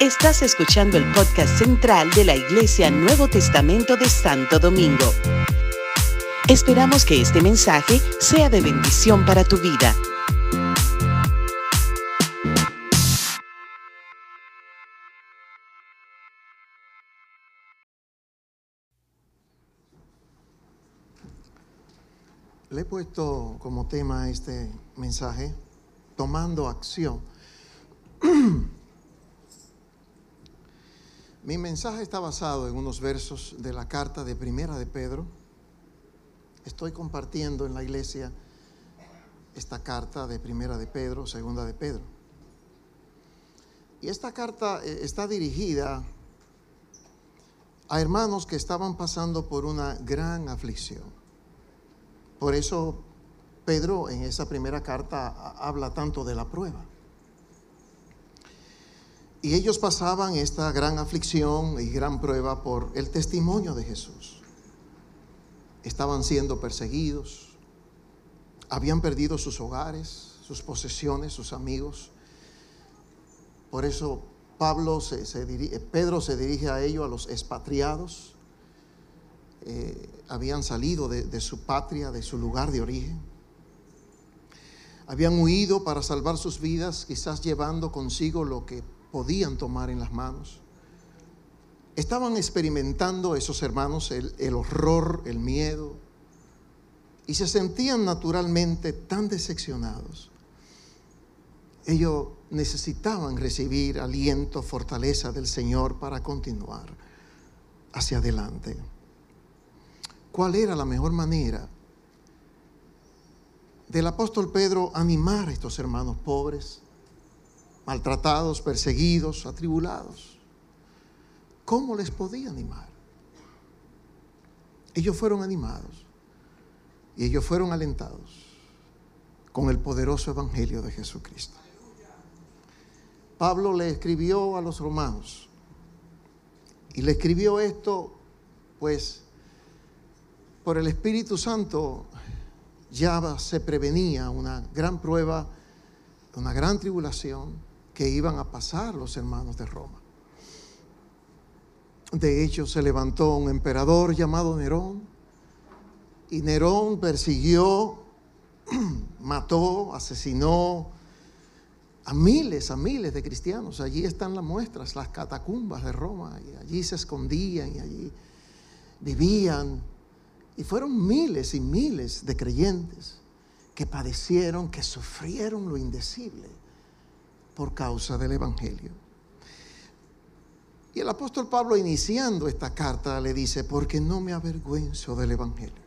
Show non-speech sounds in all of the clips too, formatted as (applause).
Estás escuchando el podcast central de la Iglesia Nuevo Testamento de Santo Domingo. Esperamos que este mensaje sea de bendición para tu vida. Le he puesto como tema este mensaje, tomando acción. (clears throat) Mi mensaje está basado en unos versos de la carta de Primera de Pedro. Estoy compartiendo en la iglesia esta carta de Primera de Pedro, Segunda de Pedro. Y esta carta eh, está dirigida a hermanos que estaban pasando por una gran aflicción. Por eso Pedro en esa primera carta habla tanto de la prueba. Y ellos pasaban esta gran aflicción y gran prueba por el testimonio de Jesús. Estaban siendo perseguidos, habían perdido sus hogares, sus posesiones, sus amigos. Por eso Pablo se, Pedro se dirige a ellos, a los expatriados. Eh, habían salido de su patria, de su lugar de origen. Habían huido para salvar sus vidas, quizás llevando consigo lo que podían tomar en las manos. Estaban experimentando esos hermanos el, el horror, el miedo, y se sentían naturalmente tan decepcionados. Ellos necesitaban recibir aliento, fortaleza del Señor para continuar hacia adelante. ¿Cuál era la mejor manera del apóstol Pedro animar a estos hermanos pobres? Maltratados, perseguidos, atribulados. ¿Cómo les podía animar? Ellos fueron animados y ellos fueron alentados con el poderoso evangelio de Jesucristo. Pablo le escribió a los romanos y le escribió esto, pues por el Espíritu Santo ya se prevenía una gran prueba, una gran tribulación que iban a pasar los hermanos de Roma. De hecho, se levantó un emperador llamado Nerón y Nerón persiguió, (clears throat) mató, asesinó a miles, a miles de cristianos. Allí están las muestras, las catacumbas de Roma, y allí se escondían y allí vivían. Y fueron miles y miles de creyentes que padecieron, que sufrieron lo indecible por causa del Evangelio. Y el apóstol Pablo iniciando esta carta le dice, porque no me avergüenzo del Evangelio.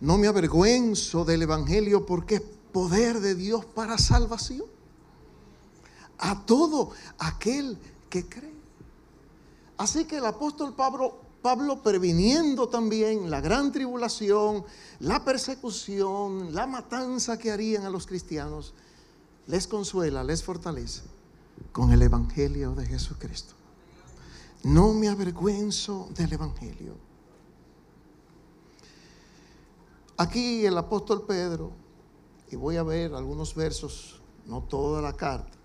No me avergüenzo del Evangelio porque es poder de Dios para salvación. A todo aquel que cree. Así que el apóstol Pablo, Pablo previniendo también la gran tribulación, la persecución, la matanza que harían a los cristianos, les consuela, les fortalece con el Evangelio de Jesucristo. No me avergüenzo del Evangelio. Aquí el apóstol Pedro, y voy a ver algunos versos, no toda la carta,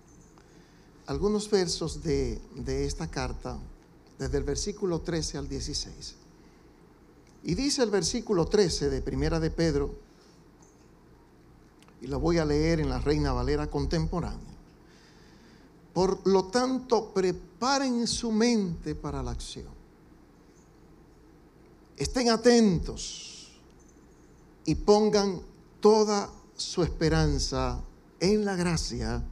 algunos versos de, de esta carta, desde el versículo 13 al 16. Y dice el versículo 13 de Primera de Pedro, y la voy a leer en la Reina Valera contemporánea. Por lo tanto, preparen su mente para la acción. Estén atentos y pongan toda su esperanza en la gracia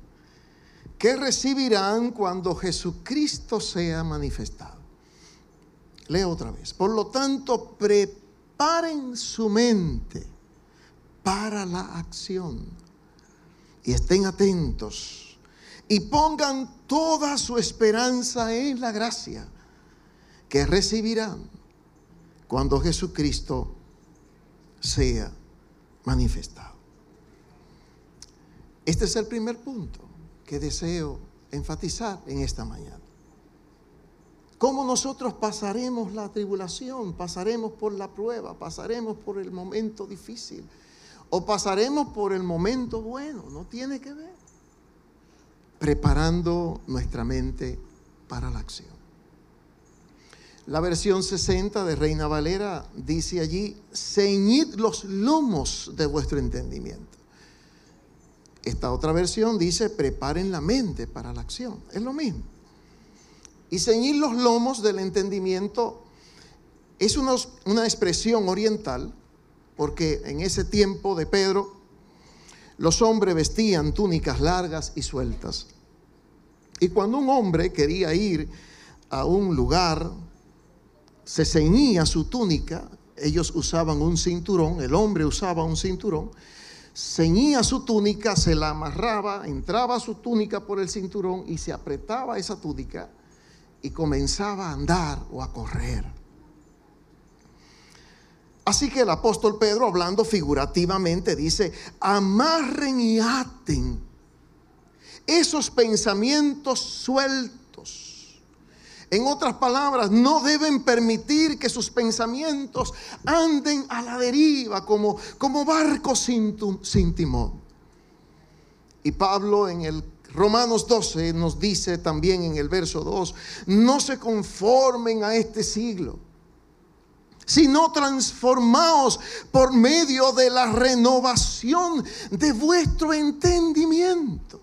que recibirán cuando Jesucristo sea manifestado. Leo otra vez. Por lo tanto, preparen su mente para la acción. Y estén atentos y pongan toda su esperanza en la gracia que recibirán cuando Jesucristo sea manifestado. Este es el primer punto que deseo enfatizar en esta mañana. ¿Cómo nosotros pasaremos la tribulación? Pasaremos por la prueba, pasaremos por el momento difícil o pasaremos por el momento bueno, no tiene que ver. preparando nuestra mente para la acción. La versión 60 de Reina Valera dice allí, ceñid los lomos de vuestro entendimiento. Esta otra versión dice, preparen la mente para la acción. Es lo mismo. Y ceñir los lomos del entendimiento es una, una expresión oriental, porque en ese tiempo de Pedro, los hombres vestían túnicas largas y sueltas. Y cuando un hombre quería ir a un lugar, se ceñía su túnica, ellos usaban un cinturón, el hombre usaba un cinturón, ceñía su túnica, se la amarraba, entraba su túnica por el cinturón y se apretaba esa túnica y comenzaba a andar o a correr. Así que el apóstol Pedro, hablando figurativamente, dice, amarren y aten esos pensamientos sueltos. En otras palabras, no deben permitir que sus pensamientos anden a la deriva como, como barcos sin, timón. Y Pablo en el Romanos 12 nos dice también en el verso 2, no se conformen a este siglo sino transformaos por medio de la renovación de vuestro entendimiento.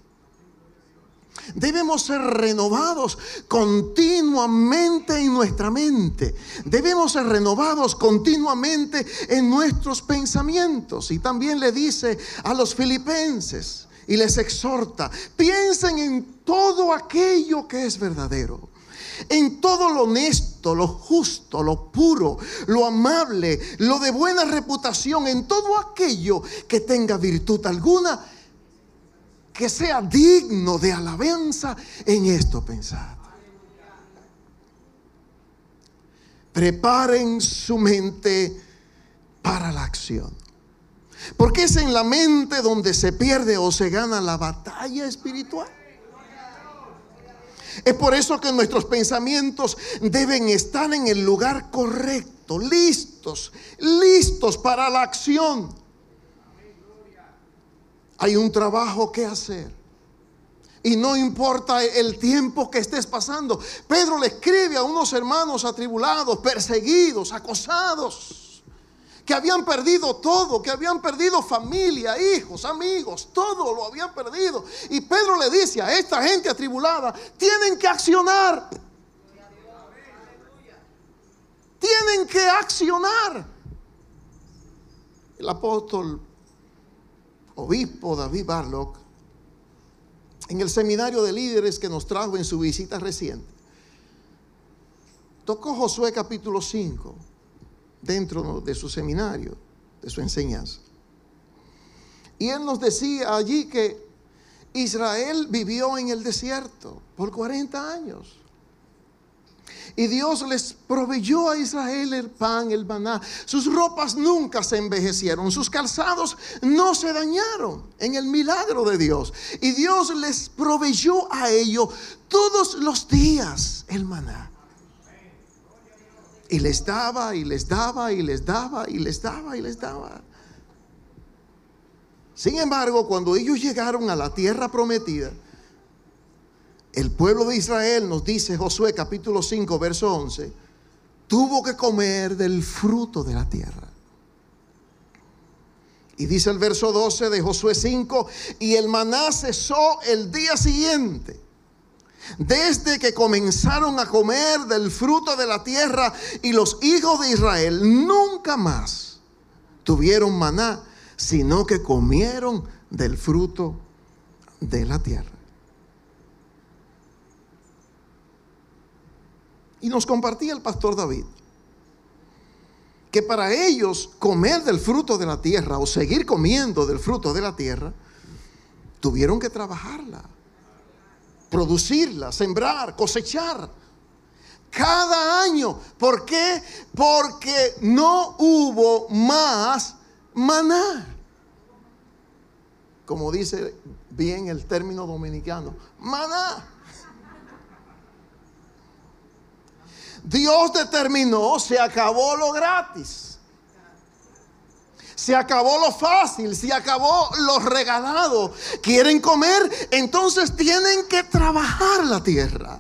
Debemos ser renovados continuamente en nuestra mente. Debemos ser renovados continuamente en nuestros pensamientos. Y también le dice a los filipenses y les exhorta, piensen en todo aquello que es verdadero en todo lo honesto, lo justo, lo puro, lo amable, lo de buena reputación, en todo aquello que tenga virtud alguna, que sea digno de alabanza, en esto pensad. Preparen su mente para la acción. Porque es en la mente donde se pierde o se gana la batalla espiritual. Es por eso que nuestros pensamientos deben estar en el lugar correcto, listos, listos para la acción. Hay un trabajo que hacer. Y no importa el tiempo que estés pasando. Pedro le escribe a unos hermanos atribulados, perseguidos, acosados que habían perdido todo, que habían perdido familia, hijos, amigos, todo lo habían perdido. Y Pedro le dice a esta gente atribulada, tienen que accionar. Tienen que accionar. El apóstol obispo David Barlock, en el seminario de líderes que nos trajo en su visita reciente, tocó Josué capítulo 5 dentro de su seminario, de su enseñanza. Y él nos decía allí que Israel vivió en el desierto por 40 años. Y Dios les proveyó a Israel el pan, el maná. Sus ropas nunca se envejecieron, sus calzados no se dañaron en el milagro de Dios. Y Dios les proveyó a ellos todos los días el maná. Y les daba y les daba y les daba y les daba y les daba. Sin embargo, cuando ellos llegaron a la tierra prometida, el pueblo de Israel, nos dice Josué capítulo 5, verso 11, tuvo que comer del fruto de la tierra. Y dice el verso 12 de Josué 5, y el maná cesó el día siguiente desde que comenzaron a comer del fruto de la tierra y los hijos de Israel nunca más tuvieron maná, sino que comieron del fruto de la tierra. Y nos compartía el pastor David que para ellos comer del fruto de la tierra o seguir comiendo del fruto de la tierra, tuvieron que trabajarla producirla, sembrar, cosechar. Cada año. ¿Por qué? Porque no hubo más maná. Como dice bien el término dominicano, maná. Dios determinó, se acabó lo gratis. Se acabó lo fácil, se acabó lo regalado. Quieren comer, entonces tienen que trabajar la tierra.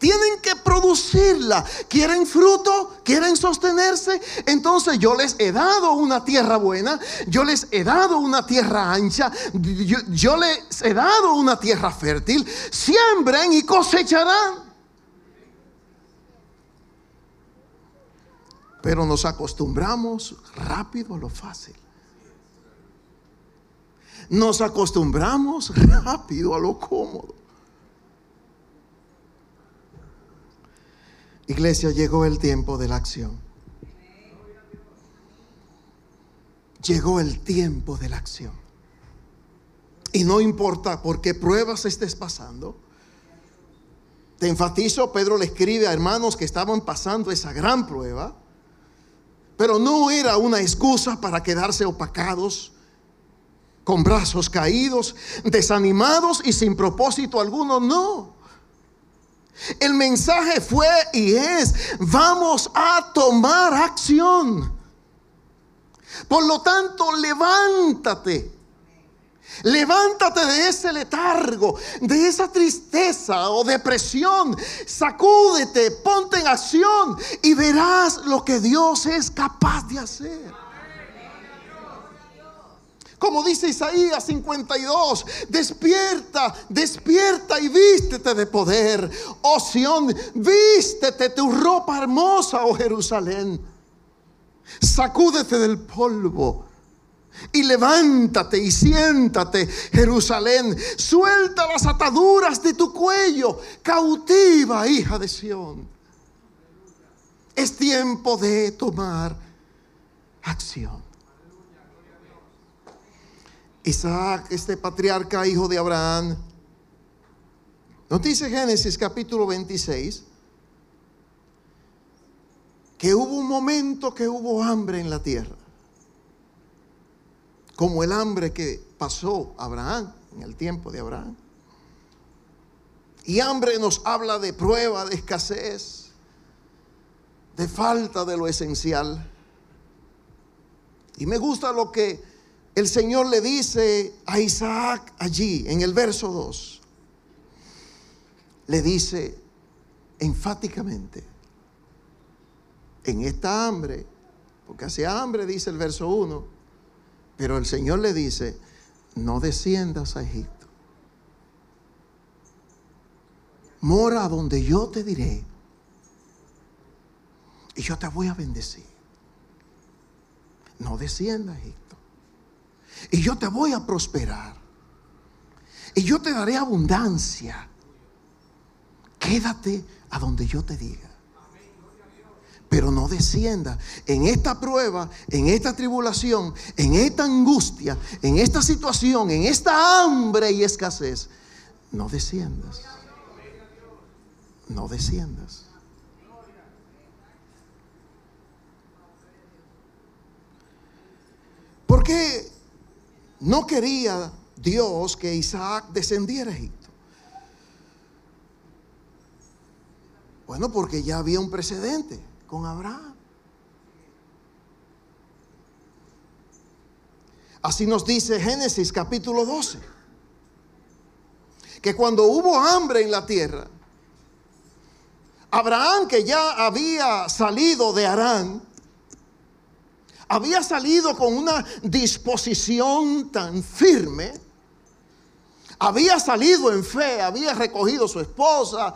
Tienen que producirla. ¿Quieren fruto? ¿Quieren sostenerse? Entonces yo les he dado una tierra buena. Yo les he dado una tierra ancha. Yo, les he dado una tierra fértil. Siembren y cosecharán. Pero nos acostumbramos rápido a lo fácil. Nos acostumbramos rápido a lo cómodo. Iglesia, llegó el tiempo de la acción. Llegó el tiempo de la acción. Y no importa por qué pruebas estés pasando. Te enfatizo, Pedro le escribe a hermanos que estaban pasando esa gran prueba. Pero no era una excusa para quedarse opacados, con brazos caídos, desanimados y sin propósito alguno. No. El mensaje fue y es, vamos a tomar acción. Por lo tanto, levántate Levántate de ese letargo, de esa tristeza o depresión. Sacúdete, ponte en acción y verás lo que Dios es capaz de hacer. Como dice Isaías 52, despierta, despierta y vístete de poder. Oh Sión, vístete tu ropa hermosa, oh Jerusalén. Sacúdete del polvo y levántate y siéntate, Jerusalén. Suelta las ataduras de tu cuello, cautiva, hija de Sión. Es tiempo de tomar acción. Isaac, este patriarca, hijo de Abraham, nos dice Génesis capítulo 26 que hubo un momento que hubo hambre en la tierra como el hambre que pasó Abraham en el tiempo de Abraham. Y hambre nos habla de prueba, de escasez, de falta de lo esencial. Y me gusta lo que el Señor le dice a Isaac allí, en el verso 2. Le dice enfáticamente, en esta hambre, porque hace hambre, dice el verso 1, pero el Señor le dice, no desciendas a Egipto. Mora donde yo te diré. Y yo te voy a bendecir. No desciendas a Egipto. Y yo te voy a prosperar. Y yo te daré abundancia. Quédate a donde yo te diga pero no descienda en esta prueba, en esta tribulación, en esta angustia, en esta situación, en esta hambre y escasez. No desciendas. No desciendas. ¿Por qué no quería Dios que Isaac descendiera a Egipto? Bueno, porque ya había un precedente con Abraham. Así nos dice Génesis capítulo 12, que cuando hubo hambre en la tierra, Abraham que ya había salido de Arán, había salido con una disposición tan firme, había salido en fe, había recogido su esposa,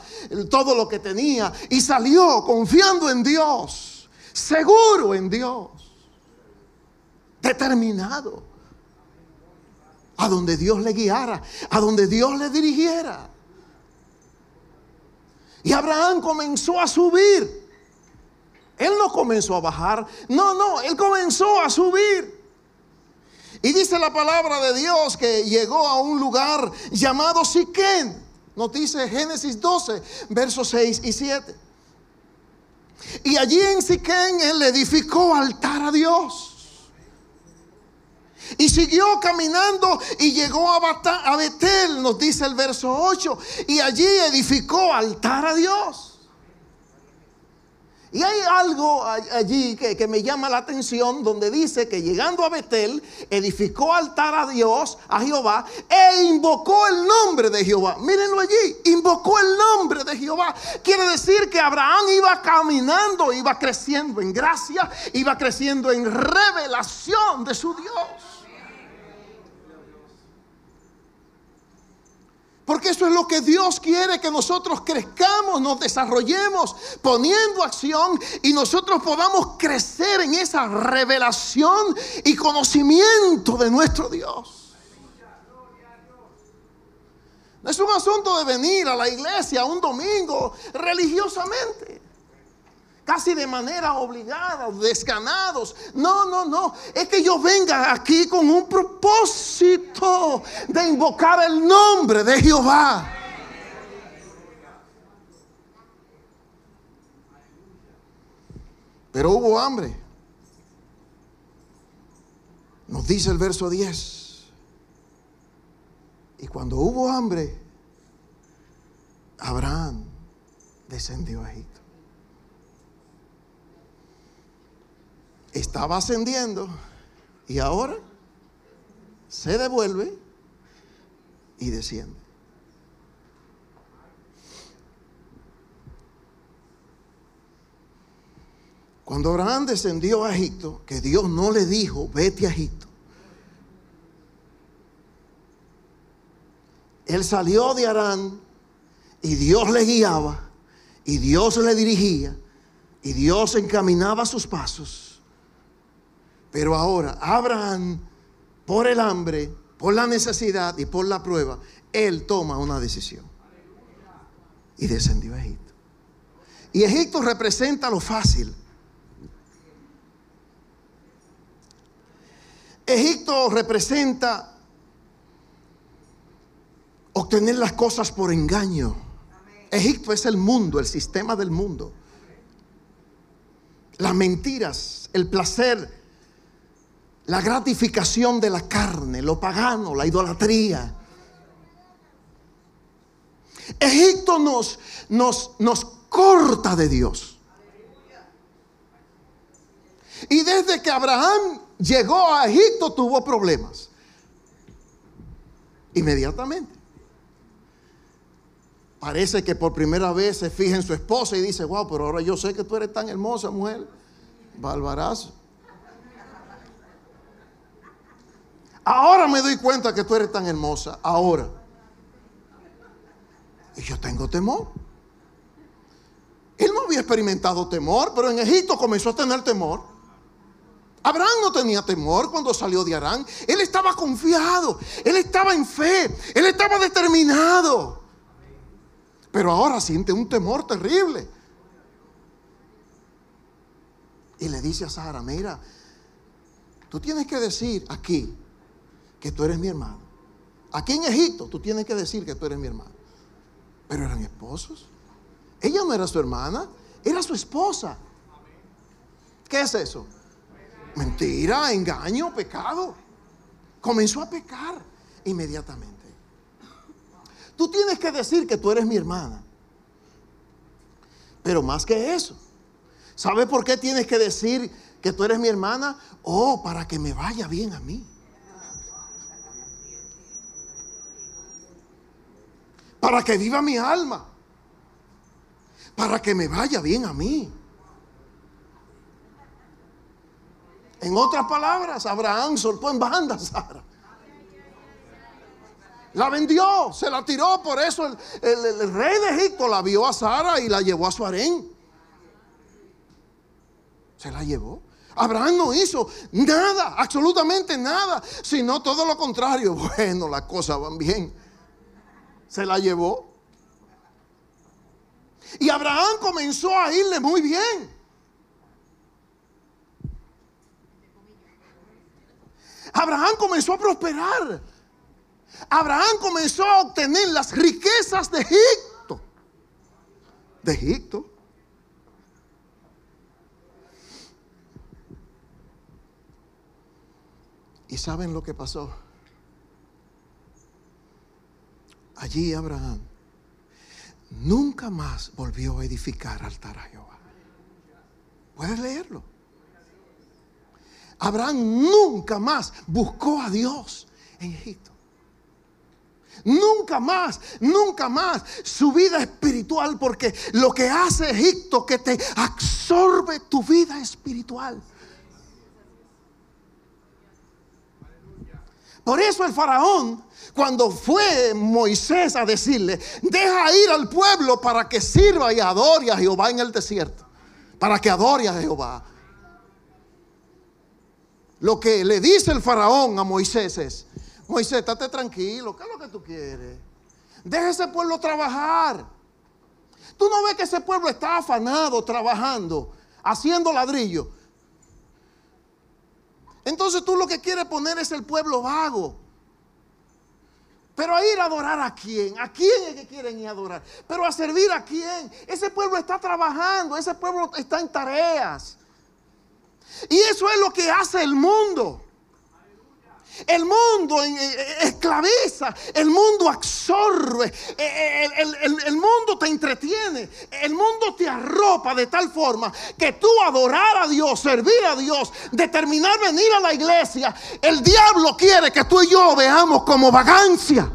todo lo que tenía, y salió confiando en Dios, seguro en Dios, determinado, a donde Dios le guiara, a donde Dios le dirigiera. Y Abraham comenzó a subir. Él no comenzó a bajar, no, no, él comenzó a subir. Y dice la palabra de Dios que llegó a un lugar llamado Siquén. Nos dice Génesis 12, versos 6 y 7. Y allí en Siquén él edificó altar a Dios. Y siguió caminando y llegó a Betel, nos dice el verso 8. Y allí edificó altar a Dios. Y hay algo allí que, me llama la atención donde dice que llegando a Betel edificó altar a Dios, a Jehová, e invocó el nombre de Jehová. Mírenlo allí, invocó el nombre de Jehová. Quiere decir que Abraham iba caminando, iba creciendo en gracia, iba creciendo en revelación de su Dios. Porque eso es lo que Dios quiere, que nosotros crezcamos, nos desarrollemos poniendo acción y nosotros podamos crecer en esa revelación y conocimiento de nuestro Dios. No es un asunto de venir a la iglesia un domingo religiosamente casi de manera obligada, desganados. No, no, no. Es que yo venga aquí con un propósito de invocar el nombre de Jehová. Pero hubo hambre. Nos dice el verso 10. Y cuando hubo hambre, Abraham descendió a Egipto. Estaba ascendiendo y ahora se devuelve y desciende. Cuando Abraham descendió a Egipto, que Dios no le dijo, vete a Egipto. Él salió de Arán y Dios le guiaba y Dios le dirigía y Dios encaminaba sus pasos. Pero ahora, Abraham, por el hambre, por la necesidad y por la prueba, él toma una decisión. Y descendió a Egipto. Y Egipto representa lo fácil. Egipto representa obtener las cosas por engaño. Egipto es el mundo, el sistema del mundo. Las mentiras, el placer la gratificación de la carne, lo pagano, la idolatría. Egipto nos, nos, nos corta de Dios. Y desde que Abraham llegó a Egipto tuvo problemas. Inmediatamente. Parece que por primera vez se fija en su esposa y dice, wow, pero ahora yo sé que tú eres tan hermosa mujer. Balbarazo. Ahora me doy cuenta que tú eres tan hermosa. Ahora. Y yo tengo temor. Él no había experimentado temor, pero en Egipto comenzó a tener temor. Abraham no tenía temor cuando salió de Arán. Él estaba confiado. Él estaba en fe. Él estaba determinado. Pero ahora siente un temor terrible. Y le dice a Sara, mira, tú tienes que decir aquí, que tú eres mi hermano. Aquí en Egipto tú tienes que decir que tú eres mi hermano. Pero eran esposos. Ella no era su hermana, era su esposa. ¿Qué es eso? Mentira, engaño, pecado. Comenzó a pecar inmediatamente. Tú tienes que decir que tú eres mi hermana. Pero más que eso. ¿Sabes por qué tienes que decir que tú eres mi hermana? Oh, para que me vaya bien a mí. Para que viva mi alma, para que me vaya bien a mí. En otras palabras, Abraham soltó en banda a Sara. La vendió, se la tiró, por eso el, rey de Egipto la vio a Sara y la llevó a su harén. Se la llevó. Abraham no hizo nada, absolutamente nada, sino todo lo contrario. (laughs) Bueno, las cosas van bien se la llevó. Y Abraham comenzó a irle muy bien. Abraham comenzó a prosperar. Abraham comenzó a obtener las riquezas de Egipto. De Egipto. ¿Y saben lo que pasó? Allí Abraham nunca más volvió a edificar altar a Jehová. Puedes leerlo. Abraham nunca más buscó a Dios en Egipto. Nunca más, nunca más su vida espiritual, porque lo que hace Egipto que te absorbe tu vida espiritual. Por eso el faraón, cuando fue Moisés a decirle, deja ir al pueblo para que sirva y adore a Jehová en el desierto, para que adore a Jehová. Lo que le dice el faraón a Moisés es, Moisés, estate tranquilo, ¿qué es lo que tú quieres? Deja ese pueblo trabajar. Tú no ves que ese pueblo está afanado trabajando, haciendo ladrillo. Entonces tú lo que quieres poner es el pueblo vago. Pero a ir a adorar a quién? ¿A quién es que quieren ir a adorar? Pero a servir a quién? Ese pueblo está trabajando, ese pueblo está en tareas. Y eso es lo que hace el mundo. El mundo esclaviza, el mundo absorbe, el, mundo te entretiene, el mundo te arropa de tal forma que tú adorar a Dios, servir a Dios, determinar venir a la iglesia, el diablo quiere que tú y yo veamos como vagancia.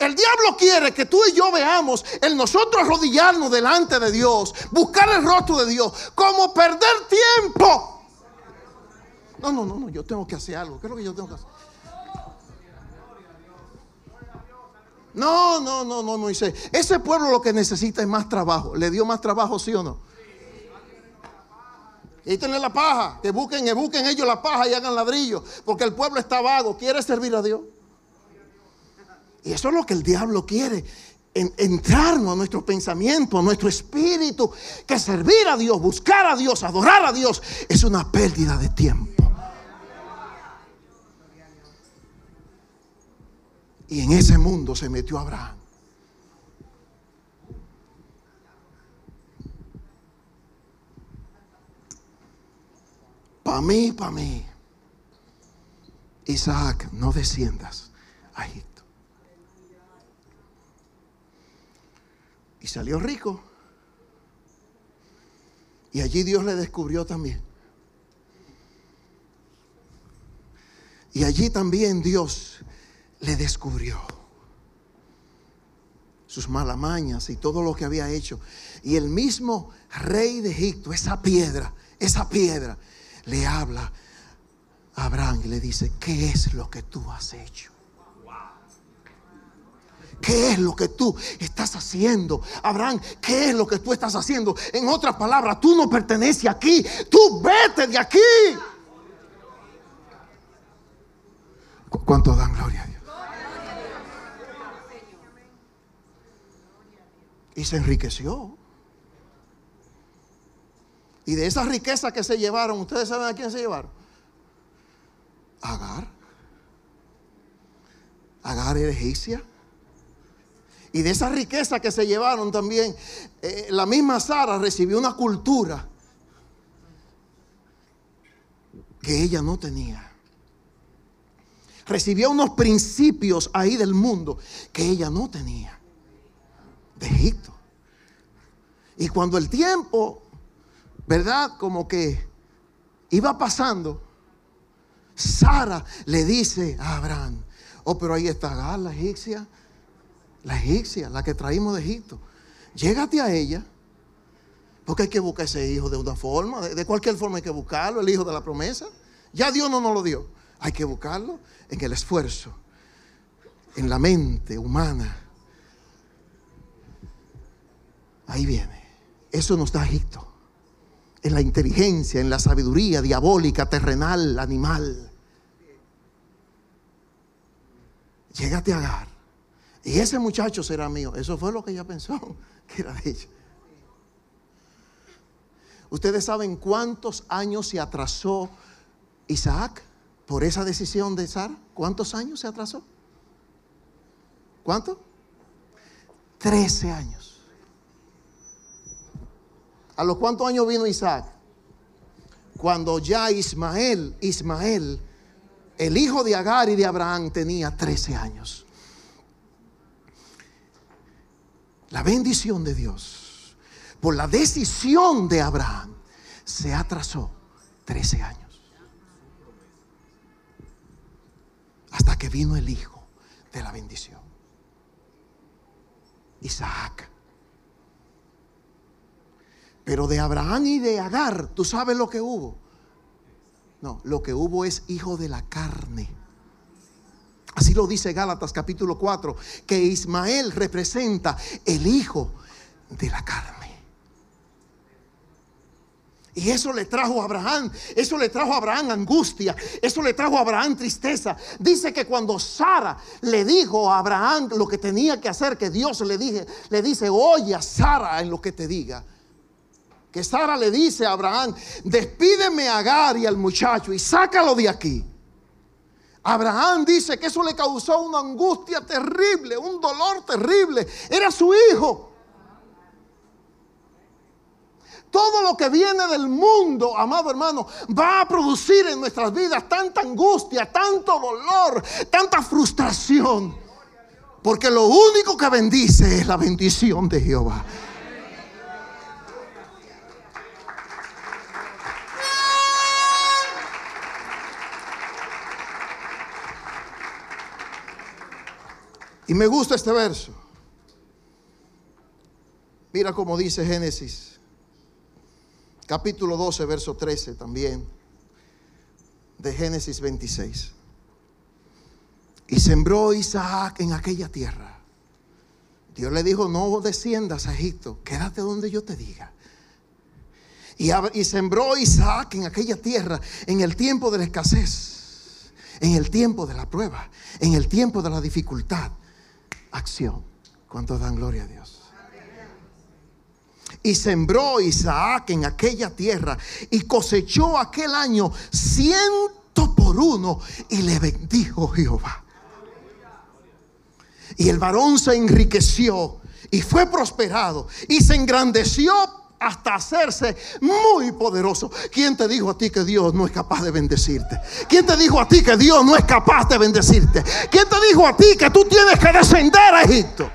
El diablo quiere que tú y yo veamos el nosotros arrodillarnos delante de Dios, buscar el rostro de Dios, como perder tiempo. No, no, no, no, yo tengo que hacer algo. ¿Qué es lo que yo tengo que hacer? No, no, no, no, Moisés. Ese pueblo lo que necesita es más trabajo. ¿Le dio más trabajo, sí o no? Y tener la paja. Que busquen, que busquen ellos la paja y hagan ladrillo. Porque el pueblo está vago. Quiere servir a Dios. Y eso es lo que el diablo quiere. entrarnos a nuestro pensamiento, a nuestro espíritu. Que servir a Dios, buscar a Dios, adorar a Dios es una pérdida de tiempo. Y en ese mundo se metió Abraham. Para mí, para mí. Isaac, no desciendas a Egipto. Y salió rico. Y allí Dios le descubrió también. Y allí también Dios le descubrió sus malamañas y todo lo que había hecho. Y el mismo rey de Egipto, esa piedra, esa piedra, le habla a Abraham y le dice, ¿qué es lo que tú has hecho? ¿Qué es lo que tú estás haciendo? Abraham, ¿qué es lo que tú estás haciendo? En otras palabras, tú no perteneces aquí. Tú vete de aquí. ¿Cuánto dan gloria a Dios? Y se enriqueció. Y de esa riqueza que se llevaron, ¿ustedes saben a quién se llevaron? Agar. Agar era egipcia. Y de esa riqueza que se llevaron también, eh, la misma Sara recibió una cultura que ella no tenía. Recibió unos principios ahí del mundo que ella no tenía de Egipto. Y cuando el tiempo, ¿verdad? Como que iba pasando, Sara le dice a Abraham, oh, pero ahí está la egipcia, la egipcia, la que traímos de Egipto. Llégate a ella, porque hay que buscar ese hijo de una forma, de, de cualquier forma hay que buscarlo, el hijo de la promesa. Ya Dios no nos lo dio. Hay que buscarlo en el esfuerzo, en la mente humana Ahí viene. Eso nos da Egipto. En la inteligencia, en la sabiduría diabólica, terrenal, animal. Llégate a Agar. Y ese muchacho será mío. Eso fue lo que ella pensó, (laughs) que era de ella. Ustedes saben cuántos años se atrasó Isaac por esa decisión de Sara. ¿Cuántos años se atrasó? ¿Cuánto? Trece años. ¿A los cuántos años vino Isaac? Cuando ya Ismael, Ismael, el hijo de Agar y de Abraham, tenía 13 años. La bendición de Dios por la decisión de Abraham, se atrasó 13 años. Hasta que vino el hijo de la bendición. Isaac. Pero de Abraham y de Agar, ¿tú sabes lo que hubo? No, lo que hubo es hijo de la carne. Así lo dice Gálatas capítulo 4, que Ismael representa el hijo de la carne. Y eso le trajo a Abraham, eso le trajo a Abraham angustia, eso le trajo a Abraham tristeza. Dice que cuando Sara le dijo a Abraham lo que tenía que hacer, que Dios le, dije, le dice, oye a Sara en lo que te diga. Que Sara le dice a Abraham, despídeme a Agar y al muchacho y sácalo de aquí. Abraham dice que eso le causó una angustia terrible, un dolor terrible. Era su hijo. Todo lo que viene del mundo, amado hermano, va a producir en nuestras vidas tanta angustia, tanto dolor, tanta frustración. Porque lo único que bendice es la bendición de Jehová. Y me gusta este verso. Mira cómo dice Génesis, capítulo 12, verso 13 también, de Génesis 26. Y sembró Isaac en aquella tierra. Dios le dijo, no desciendas a Egipto, quédate donde yo te diga. Y, y sembró Isaac en aquella tierra en el tiempo de la escasez, en el tiempo de la prueba, en el tiempo de la dificultad acción. cuando dan gloria a Dios? Y sembró Isaac en aquella tierra y cosechó aquel año ciento por uno y le bendijo Jehová. Y el varón se enriqueció y fue prosperado y se engrandeció hasta hacerse muy poderoso. ¿Quién te dijo a ti que Dios no es capaz de bendecirte? ¿Quién te dijo a ti que Dios no es capaz de bendecirte? ¿Quién te dijo a ti que tú tienes que descender a Egipto?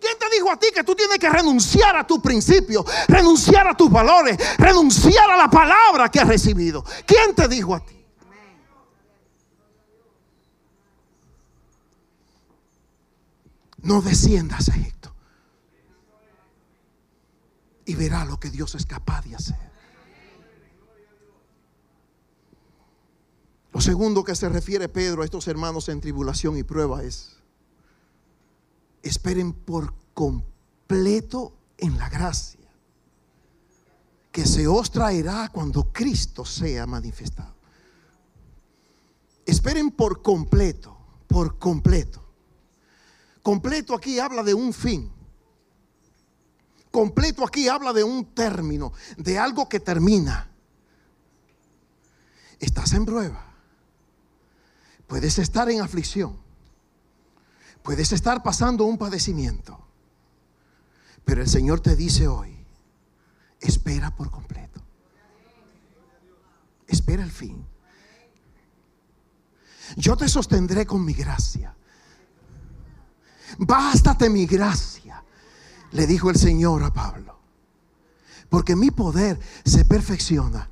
¿Quién te dijo a ti que tú tienes que renunciar a tu principio, renunciar a tus valores, renunciar a la palabra que has recibido? ¿Quién te dijo a ti? No desciendas a Egipto y verá lo que Dios es capaz de hacer. Lo segundo que se refiere Pedro a estos hermanos en tribulación y prueba es, esperen por completo en la gracia que se os traerá cuando Cristo sea manifestado. Esperen por completo, por completo. Completo aquí habla de un fin completo aquí habla de un término, de algo que termina. Estás en prueba. Puedes estar en aflicción. Puedes estar pasando un padecimiento. Pero el Señor te dice hoy, espera por completo. Espera el fin. Yo te sostendré con mi gracia. Bástate mi gracia le dijo el Señor a Pablo, porque mi poder se perfecciona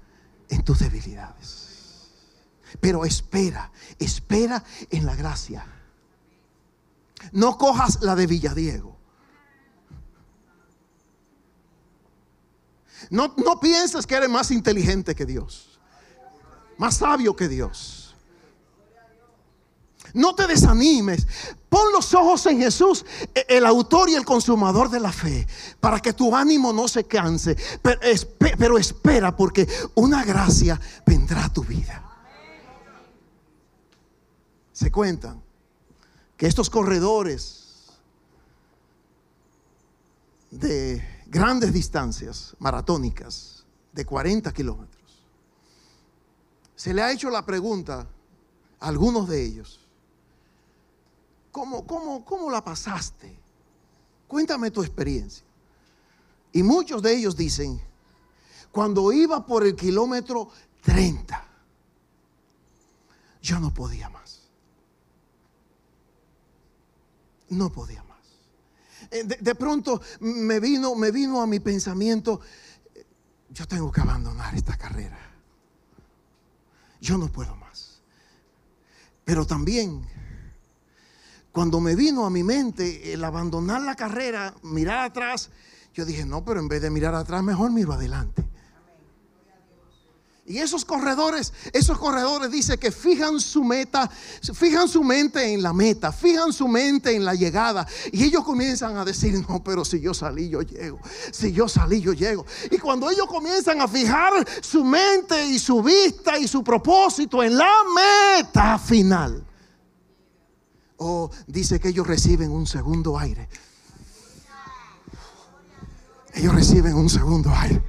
en tus debilidades. Pero espera, espera en la gracia. No cojas la de Villadiego. No, no pienses que eres más inteligente que Dios, más sabio que Dios. No te desanimes. Pon los ojos en Jesús, e-, el autor y el consumador de la fe, para que tu ánimo no se canse. Pero, espera porque una gracia vendrá a tu vida. Se cuentan que estos corredores de grandes distancias maratónicas, de 40 kilómetros, se le ha hecho la pregunta a algunos de ellos ¿Cómo, cómo, cómo la pasaste? Cuéntame tu experiencia. Y muchos de ellos dicen, cuando iba por el kilómetro 30, yo no podía más. No podía más. eh, de, pronto me vino, me vino a mi pensamiento, yo tengo que abandonar esta carrera. Yo no puedo más. Pero también, cuando me vino a mi mente el abandonar la carrera, mirar atrás, yo dije, no, pero en vez de mirar atrás, mejor miro adelante. Y esos corredores, esos corredores dice que fijan su meta, fijan su mente en la meta, fijan su mente en la llegada. Y ellos comienzan a decir, no, pero si yo salí, yo llego. Si yo salí, yo llego. Y cuando ellos comienzan a fijar su mente y su vista y su propósito en la meta final, oh, dice que ellos reciben un segundo aire. Ellos reciben un segundo aire.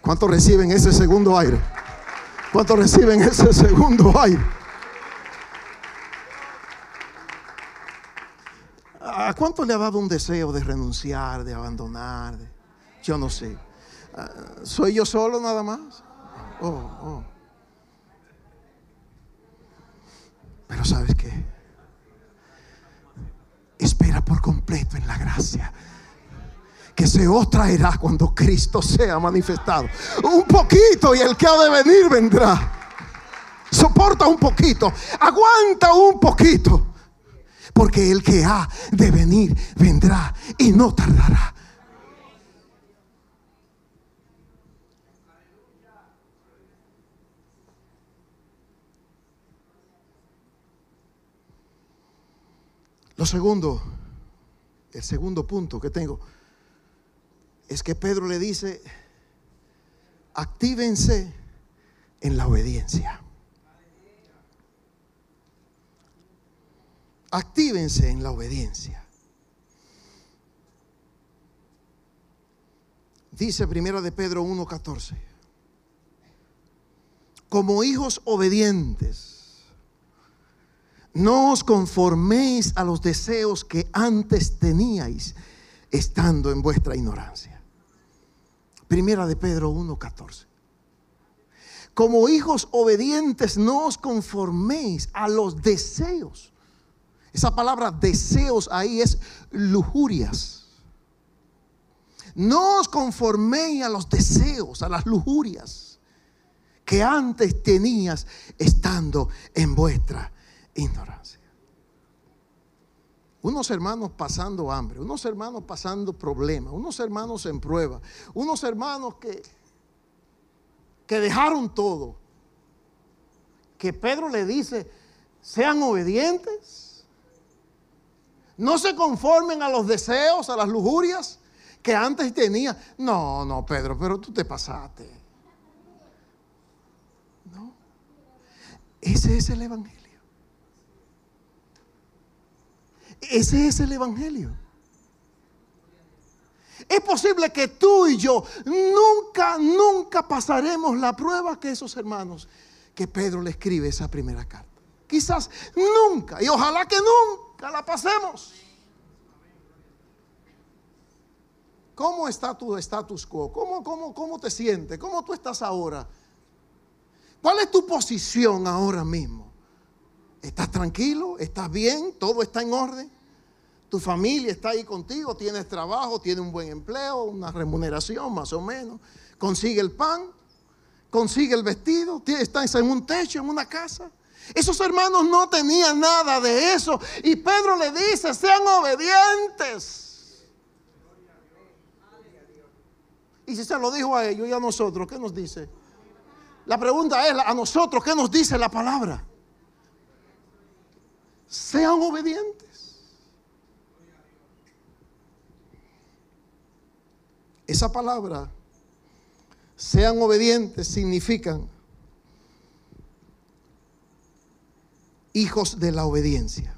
¿Cuántos reciben ese segundo aire? ¿Cuántos reciben ese segundo aire? ¿A cuánto le ha dado un deseo de renunciar, de abandonar? Yo no sé. Ah, ¿Soy yo solo nada más? Oh, oh. Pero ¿sabes qué? Espera por completo en la gracia que se os traerá cuando Cristo sea manifestado. Un poquito y el que ha de venir vendrá. Soporta un poquito, aguanta un poquito, porque el que ha de venir vendrá y no tardará. Lo segundo, el segundo punto que tengo es que Pedro le dice, actívense en la obediencia. Actívense en la obediencia. Dice primero de Pedro 1:14. Como hijos obedientes, no os conforméis a los deseos que antes teníais estando en vuestra ignorancia. Primera de Pedro 1:14. Como hijos obedientes, no os conforméis a los deseos. Esa palabra deseos ahí es lujurias. No os conforméis a los deseos, a las lujurias que antes tenías estando en vuestra ignorancia unos hermanos pasando hambre, unos hermanos pasando problemas, unos hermanos en prueba, unos hermanos que, que dejaron todo. Que Pedro le dice, sean obedientes, no se conformen a los deseos, a las lujurias que antes tenía. No, no, Pedro, pero tú te pasaste. No. Ese es el Evangelio. Ese es el Evangelio. Es posible que tú y yo nunca, nunca pasaremos la prueba que esos hermanos que Pedro le escribe esa primera carta. Quizás nunca, y ojalá que nunca la pasemos. ¿Cómo está tu status quo? ¿Cómo, cómo, cómo te sientes? ¿Cómo tú estás ahora? ¿Cuál es tu posición ahora mismo? ¿Estás tranquilo? ¿Estás bien? ¿Todo está en orden? Tu familia está ahí contigo, tienes trabajo, tienes un buen empleo, una remuneración más o menos. Consigue el pan, consigue el vestido, estás en un techo, en una casa. Esos hermanos no tenían nada de eso. Y Pedro le dice, sean obedientes. Y si se lo dijo a ellos y a nosotros, ¿qué nos dice? La pregunta es, a nosotros, ¿qué nos dice la palabra? Sean obedientes. Esa palabra, sean obedientes, significan hijos de la obediencia.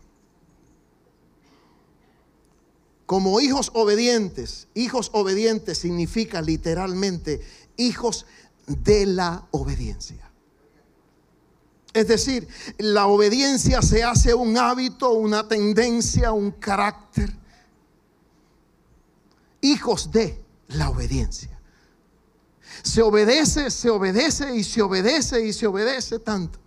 Como hijos obedientes, hijos obedientes significa literalmente hijos de la obediencia. Es decir, la obediencia se hace un hábito, una tendencia, un carácter. Hijos de la obediencia. Se obedece, se obedece y se obedece y se obedece tanto.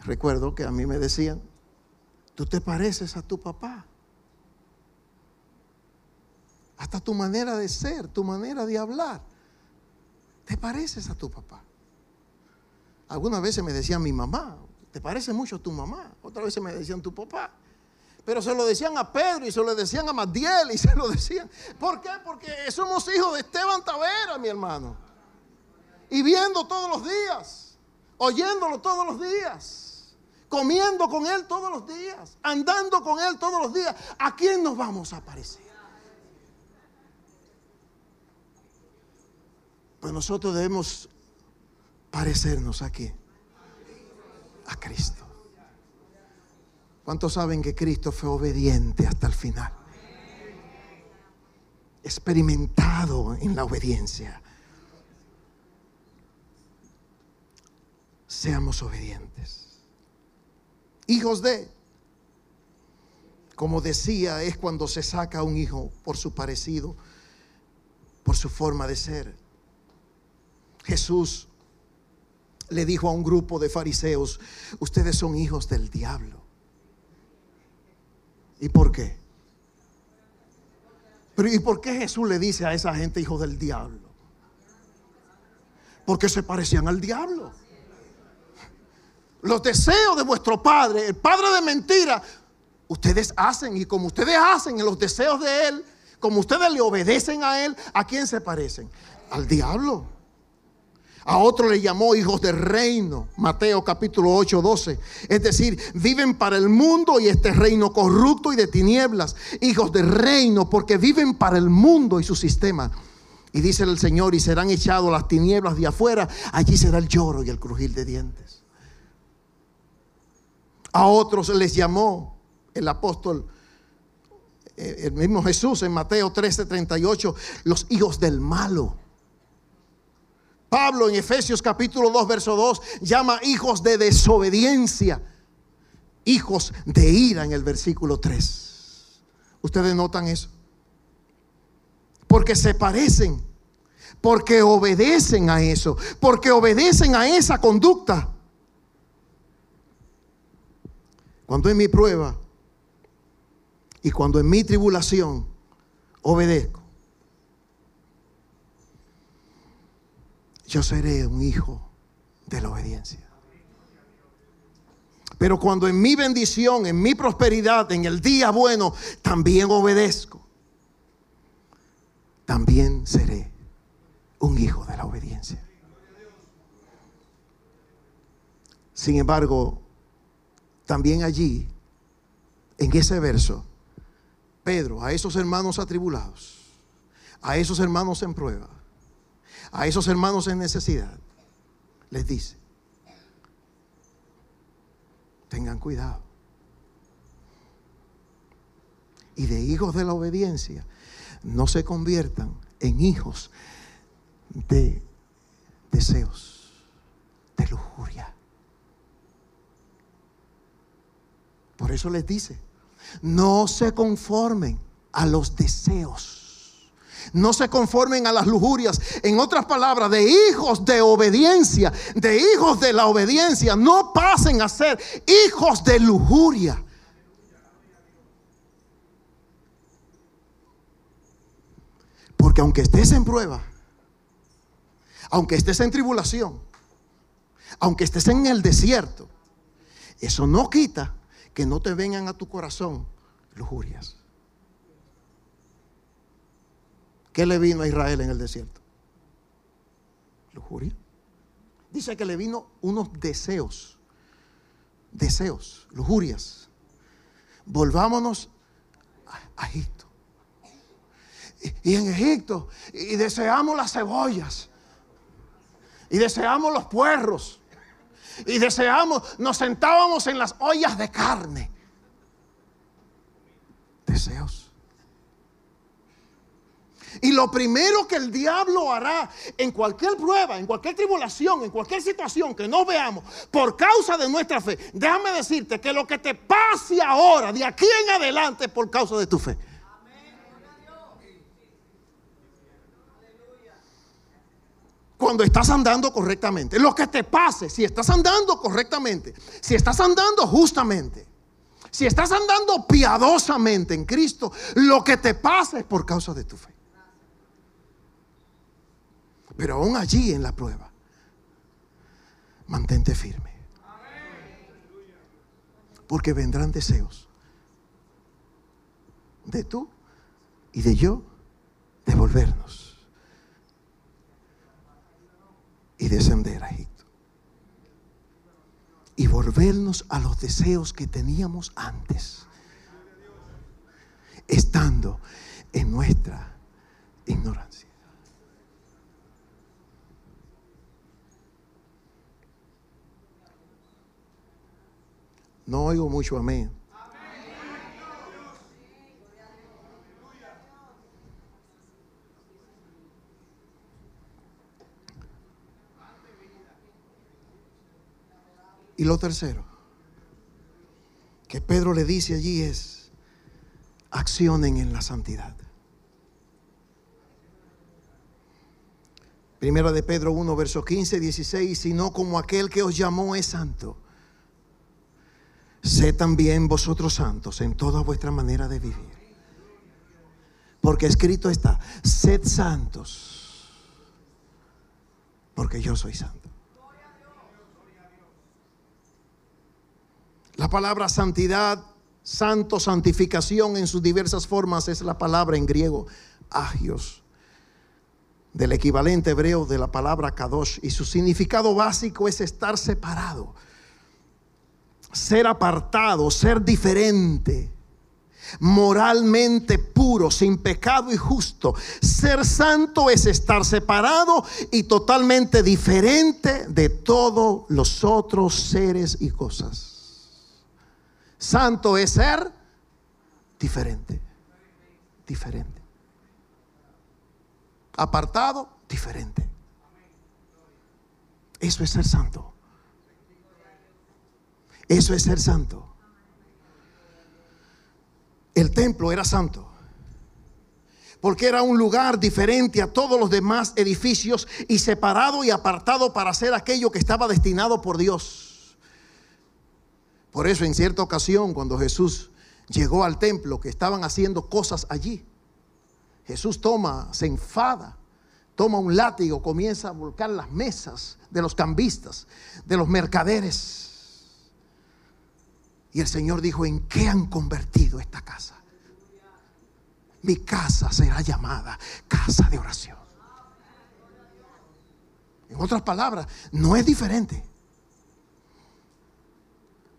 Recuerdo que a mí me decían, Tú te pareces a tu papá. Hasta tu manera de ser, tu manera de hablar. Te pareces a tu papá. Algunas veces me decían mi mamá, te parece mucho a tu mamá. Otras veces me decían tu papá. Pero se lo decían a Pedro y se lo decían a Madiel y se lo decían. ¿Por qué? Porque somos hijos de Esteban Tavera, mi hermano. Y viendo todos los días, oyéndolo todos los días, comiendo con él todos los días, andando con él todos los días. ¿A quién nos vamos a parecer? Pues nosotros debemos parecernos aquí, a Cristo. ¿Cuántos saben que Cristo fue obediente hasta el final? Experimentado en la obediencia. Seamos obedientes. Hijos de, como decía, es cuando se saca a un hijo por su parecido, por su forma de ser. Jesús le dijo a un grupo de fariseos, ustedes son hijos del diablo. ¿Y por qué? ¿y por qué Jesús le dice a esa gente hijos del diablo? Porque se parecían al diablo. Los deseos de vuestro padre, el padre de mentira, ustedes hacen y como ustedes hacen en los deseos de él, como ustedes le obedecen a él, ¿a quién se parecen? Al diablo. A otro le llamó hijos del reino, Mateo capítulo 8, 12. Es decir, viven para el mundo y este reino corrupto y de tinieblas. Hijos del reino, porque viven para el mundo y su sistema. Y dice el Señor, y serán echados las tinieblas de afuera, allí será el lloro y el crujir de dientes. A otros les llamó el apóstol, eh, el mismo Jesús en Mateo 13, 38, los hijos del malo. Pablo en Efesios capítulo 2, verso 2 llama hijos de desobediencia, hijos de ira en el versículo 3. ¿Ustedes notan eso? Porque se parecen, porque obedecen a eso, porque obedecen a esa conducta. Cuando en mi prueba y cuando en mi tribulación obedezco, yo seré un hijo de la obediencia. Pero cuando en mi bendición, en mi prosperidad, en el día bueno, también obedezco, también seré un hijo de la obediencia. Sin embargo, también allí, en ese verso, Pedro, a esos hermanos atribulados, a esos hermanos en prueba, a esos hermanos en necesidad, les dice, tengan cuidado. Y de hijos de la obediencia, no se conviertan en hijos de deseos, de lujuria. Por eso les dice, no se conformen a los deseos no se conformen a las lujurias. En otras palabras, de hijos de obediencia, de hijos de la obediencia, no pasen a ser hijos de lujuria. Porque aunque estés en prueba, aunque estés en tribulación, aunque estés en el desierto, eso no quita que no te vengan a tu corazón lujurias. ¿Qué le vino a Israel en el desierto? Lujuria. Dice que le vino unos deseos, deseos, lujurias. Volvámonos a, Egipto. Y, y en Egipto, y deseamos las cebollas, y deseamos los puerros, y deseamos, nos sentábamos en las ollas de carne. Deseos. Y lo primero que el diablo hará en cualquier prueba, en cualquier tribulación, en cualquier situación que no veamos por causa de nuestra fe, déjame decirte que lo que te pase ahora, de aquí en adelante, es por causa de tu fe. Cuando estás andando correctamente, lo que te pase, si estás andando correctamente, si estás andando justamente, Si estás andando piadosamente en Cristo, lo que te pasa es por causa de tu fe. Pero aún allí en la prueba, mantente firme. Porque vendrán deseos de tú y de yo devolvernos y descender a Egipto y volvernos a los deseos que teníamos antes, estando en nuestra ignorancia. No oigo mucho amén. Y lo tercero que Pedro le dice allí es, accionen en la santidad. Primera de Pedro 1, verso 15, 16, sino como aquel que os llamó es santo. Sé también vosotros santos en toda vuestra manera de vivir. Porque escrito está, sed santos, porque yo soy santo. La palabra santidad, santo, santificación en sus diversas formas es la palabra en griego agios, del equivalente hebreo de la palabra kadosh. Y su significado básico es estar separado, ser apartado, ser diferente moralmente puro, sin pecado y justo. Ser santo es estar separado y totalmente diferente de todos los otros seres y cosas. Santo es ser diferente. Diferente. Apartado, diferente. Eso es ser santo. Eso es ser santo. El templo era santo. Porque era un lugar diferente a todos los demás edificios y separado y apartado para hacer aquello que estaba destinado por Dios. Por eso en cierta ocasión cuando Jesús llegó al templo que estaban haciendo cosas allí, Jesús toma, se enfada, toma un látigo, comienza a volcar las mesas de los cambistas, de los mercaderes. Y el Señor dijo, ¿en qué han convertido esta casa? Mi casa será llamada casa de oración. En otras palabras, no es diferente.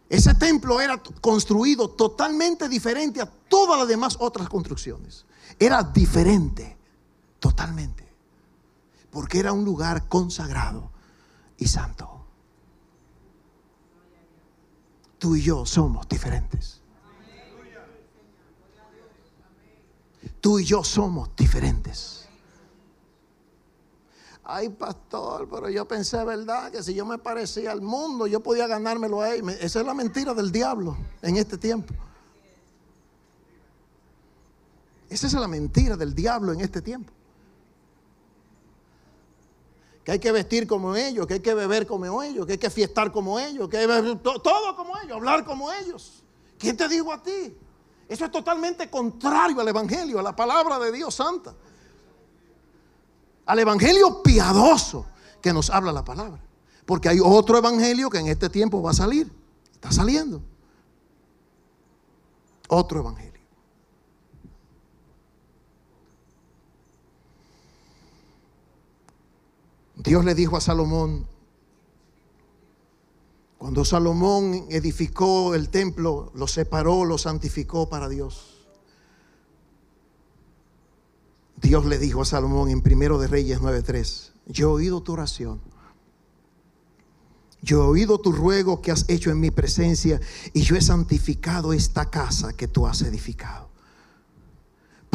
Ese templo era construido totalmente diferente a todas las demás otras construcciones. Era diferente, totalmente. Porque era un lugar consagrado y santo. Tú y yo somos diferentes. Tú y yo somos diferentes. Ay, pastor, pero yo pensé, ¿verdad? Que si yo me parecía al mundo, yo podía ganármelo a él. Esa es la mentira del diablo en este tiempo. Esa es la mentira del diablo en este tiempo. Que hay que vestir como ellos, que hay que beber como ellos, que hay que fiestar como ellos, que hay que todo como ellos, hablar como ellos. ¿Quién te dijo a ti? Eso es totalmente contrario al Evangelio, a la palabra de Dios Santa al evangelio piadoso que nos habla la palabra. Porque hay otro evangelio que en este tiempo va a salir. Está saliendo. Otro evangelio. Dios le dijo a Salomón, cuando Salomón edificó el templo, lo separó, lo santificó para Dios. Dios le dijo a Salomón en Primero de Reyes 9:3, yo he oído tu oración. Yo he oído tu ruego que has hecho en mi presencia y yo he santificado esta casa que tú has edificado.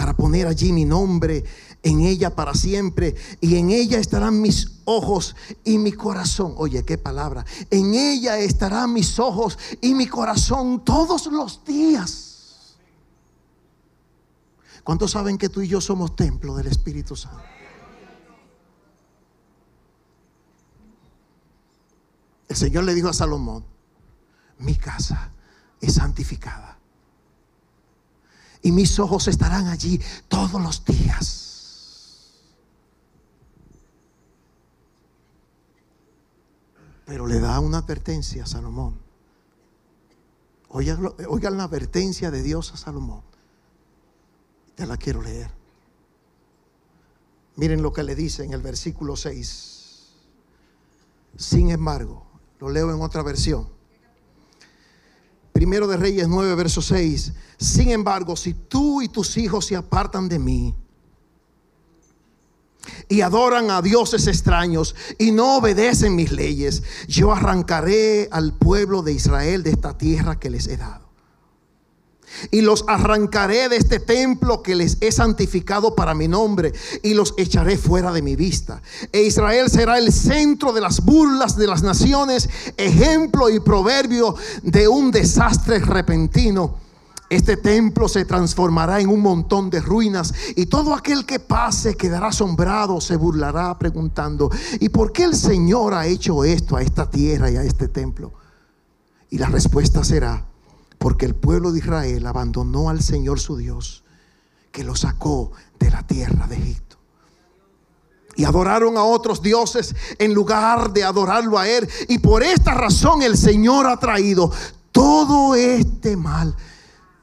Para poner allí mi nombre en ella para siempre y en ella estarán mis ojos y mi corazón. Oye, qué palabra. En ella estarán mis ojos y mi corazón todos los días ¿Cuántos saben que tú y yo somos templo del Espíritu Santo? El Señor le dijo a Salomón, mi casa es santificada. Y mis ojos estarán allí todos los días. Pero le da una advertencia a Salomón. Oigan, la advertencia de Dios a Salomón. Te la quiero leer. Miren lo que le dice en el versículo 6. Sin embargo, lo leo en otra versión. Primero de Reyes 9, verso 6. Sin embargo, si tú y tus hijos se apartan de mí y adoran a dioses extraños y no obedecen mis leyes, yo arrancaré al pueblo de Israel de esta tierra que les he dado y los arrancaré de este templo que les he santificado para mi nombre y los echaré fuera de mi vista. E Israel será el centro de las burlas de las naciones, ejemplo y proverbio de un desastre repentino. Este templo se transformará en un montón de ruinas y todo aquel que pase quedará asombrado, se burlará preguntando, ¿y por qué el Señor ha hecho esto a esta tierra y a este templo? Y la respuesta será, porque el pueblo de Israel abandonó al Señor su Dios, que lo sacó de la tierra de Egipto. Y adoraron a otros dioses en lugar de adorarlo a Él. Y por esta razón el Señor ha traído todo este mal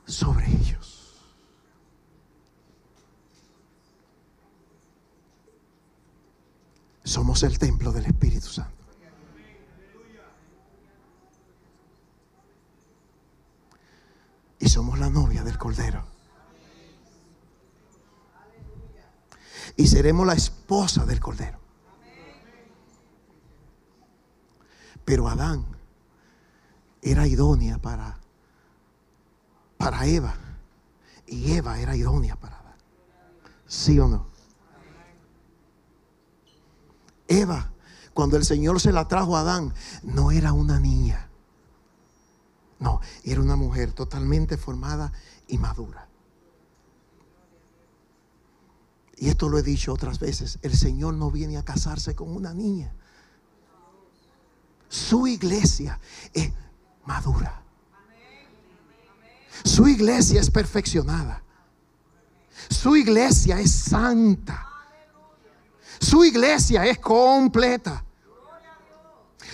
sobre ellos. Somos el templo del Espíritu Santo. Y somos la novia del Cordero. Y seremos la esposa del Cordero. Pero Adán era idónea para, para Eva. Y Eva era idónea para Adán. ¿Sí o no? Eva, cuando el Señor se la trajo a Adán, no era una niña. No, era una mujer totalmente formada y madura. Y esto lo he dicho otras veces, el Señor no viene a casarse con una niña. Su iglesia es madura. Su iglesia es perfeccionada. Su iglesia es santa. Su iglesia es completa.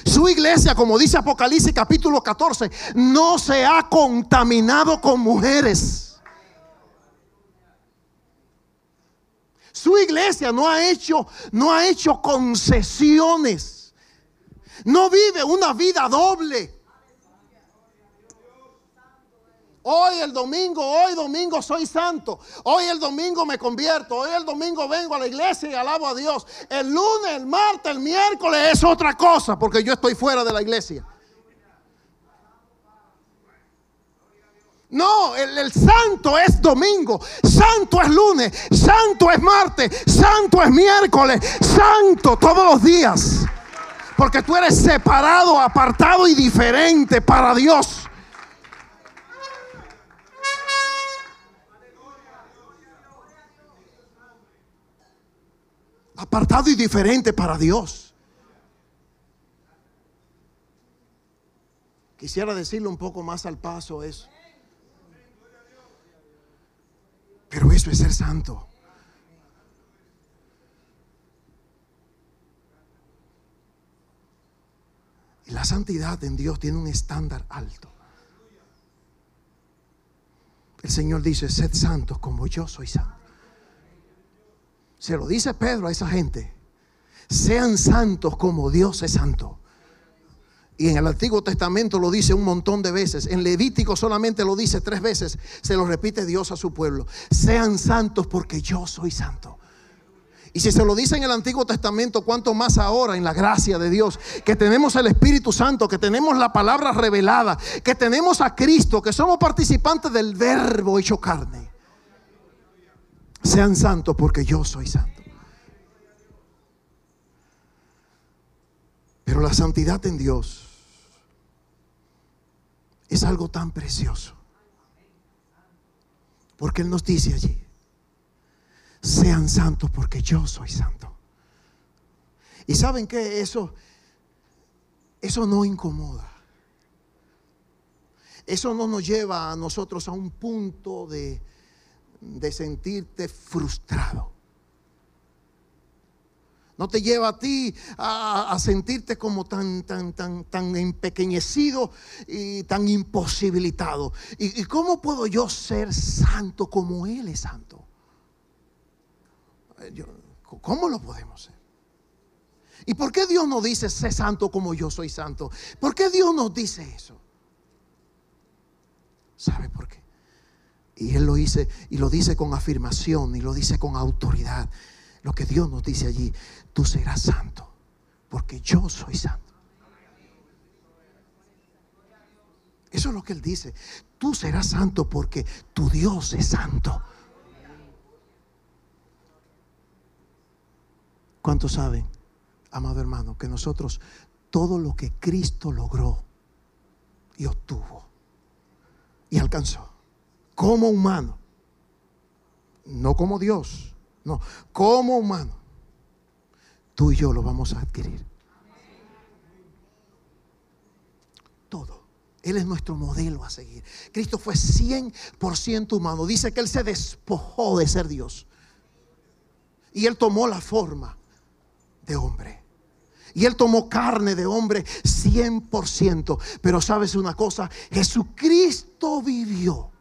Su iglesia, como dice Apocalipsis capítulo 14, no se ha contaminado con mujeres. Su iglesia no ha hecho, no ha hecho concesiones. No vive una vida doble. Hoy el domingo, hoy domingo soy santo. Hoy el domingo me convierto. Hoy el domingo vengo a la iglesia y alabo a Dios. El lunes, el martes, el miércoles es otra cosa porque yo estoy fuera de la iglesia. No, el, santo es domingo, santo es lunes, santo es martes, santo es miércoles, santo todos los días. Porque tú eres separado, apartado y diferente para Dios. Apartado y diferente para Dios. Quisiera decirle un poco más al paso eso. Pero eso es ser santo. Y la santidad en Dios tiene un estándar alto. El Señor dice, sed santos como yo soy santo. Se lo dice Pedro a esa gente. Sean santos como Dios es santo. Y en el Antiguo Testamento lo dice un montón de veces. En Levítico solamente lo dice tres veces. Se lo repite Dios a su pueblo. Sean santos porque yo soy santo. Y si se lo dice en el Antiguo Testamento, cuánto más ahora en la gracia de Dios, que tenemos el Espíritu Santo, que tenemos la palabra revelada, que tenemos a Cristo, que somos participantes del verbo hecho carne. Sean santos porque yo soy santo. Pero la santidad en Dios es algo tan precioso. Porque Él nos dice allí, sean santos porque yo soy santo. Y saben que eso, eso no incomoda. eso no nos lleva a nosotros a un punto de, de sentirte frustrado. No te lleva a ti a, sentirte como tan, tan, tan, tan empequeñecido y tan imposibilitado. ¿Y, ¿Y, cómo puedo yo ser santo como Él es santo? Yo, ¿Cómo lo podemos ser? ¿Y por qué Dios nos dice, sé santo como yo soy santo? ¿Por qué Dios nos dice eso? ¿Sabe por qué? Y Él lo dice, y lo dice con afirmación, y lo dice con autoridad. Lo que Dios nos dice allí, tú serás santo, porque yo soy santo. Eso es lo que Él dice. Tú serás santo porque tu Dios es santo. ¿Cuántos saben? amado hermano, que nosotros todo lo que Cristo logró y obtuvo y alcanzó como humano, no como Dios, no, como humano, tú y yo lo vamos a adquirir. Todo. Él es nuestro modelo a seguir. Cristo fue 100% humano. Dice que Él se despojó de ser Dios. Y Él tomó la forma de hombre. Y Él tomó carne de hombre 100%. Pero sabes una cosa, Jesucristo vivió.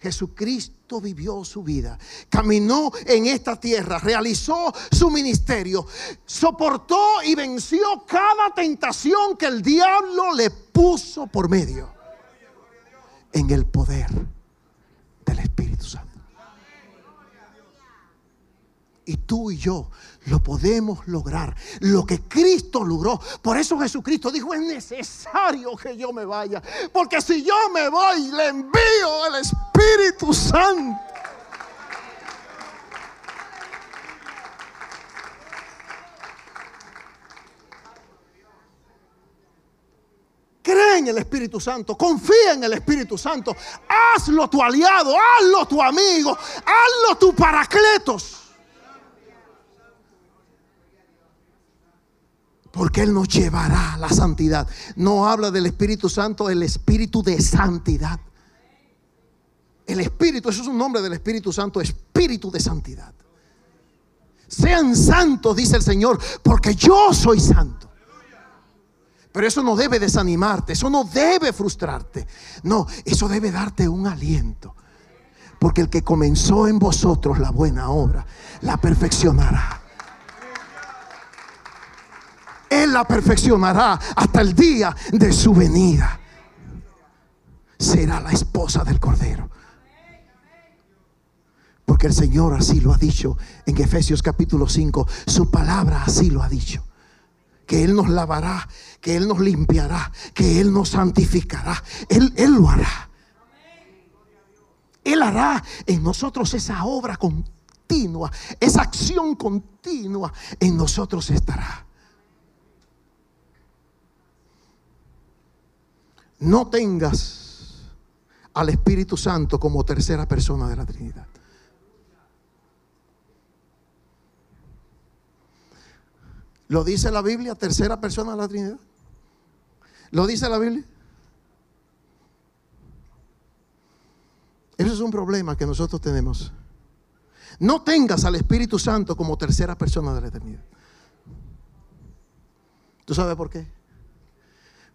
Jesucristo vivió su vida, caminó en esta tierra, realizó su ministerio, soportó y venció cada tentación que el diablo le puso por medio en el poder del Espíritu Santo. Y tú y yo lo podemos lograr. Lo que Cristo logró. Por eso Jesucristo dijo, es necesario que yo me vaya. Porque si yo me voy, le envío el Espíritu Santo. Cree en el Espíritu Santo, confía en el Espíritu Santo, hazlo tu aliado, hazlo tu amigo, hazlo tu paracletos. Porque Él nos llevará a la santidad. No habla del Espíritu Santo, el Espíritu de santidad. El Espíritu, eso es un nombre del Espíritu Santo, Espíritu de santidad. Sean santos, dice el Señor, porque yo soy santo. Pero eso no debe desanimarte, eso no debe frustrarte. No, eso debe darte un aliento. Porque el que comenzó en vosotros la buena obra, la perfeccionará él la perfeccionará hasta el día de su venida. Será la esposa del Cordero. Porque el Señor así lo ha dicho en Efesios capítulo 5. Su palabra así lo ha dicho. Que Él nos lavará, que Él nos limpiará, que Él nos santificará. Él, Él lo hará. Él hará en nosotros esa obra continua, esa acción continua en nosotros estará. No tengas al Espíritu Santo como tercera persona de la Trinidad. ¿Lo dice la Biblia, tercera persona de la Trinidad? ¿Lo dice la Biblia? Eso es un problema que nosotros tenemos. No tengas al Espíritu Santo como tercera persona de la eternidad. ¿Tú sabes por qué?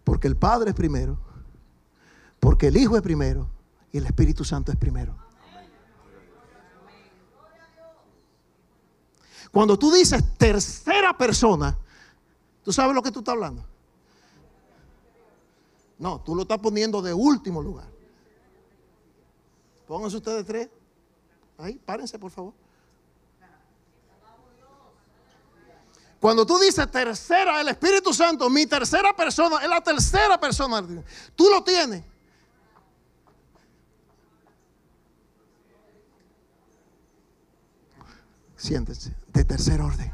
Porque el Padre es primero, porque el Hijo es primero y el Espíritu Santo es primero. Cuando tú dices tercera persona, ¿tú sabes lo que tú estás hablando? No, tú lo estás poniendo de último lugar. Pónganse ustedes tres. Ahí, párense, por favor. Cuando tú dices tercera, el Espíritu Santo, mi tercera persona, es la tercera persona. Tú lo tienes. Siéntese, de tercer orden.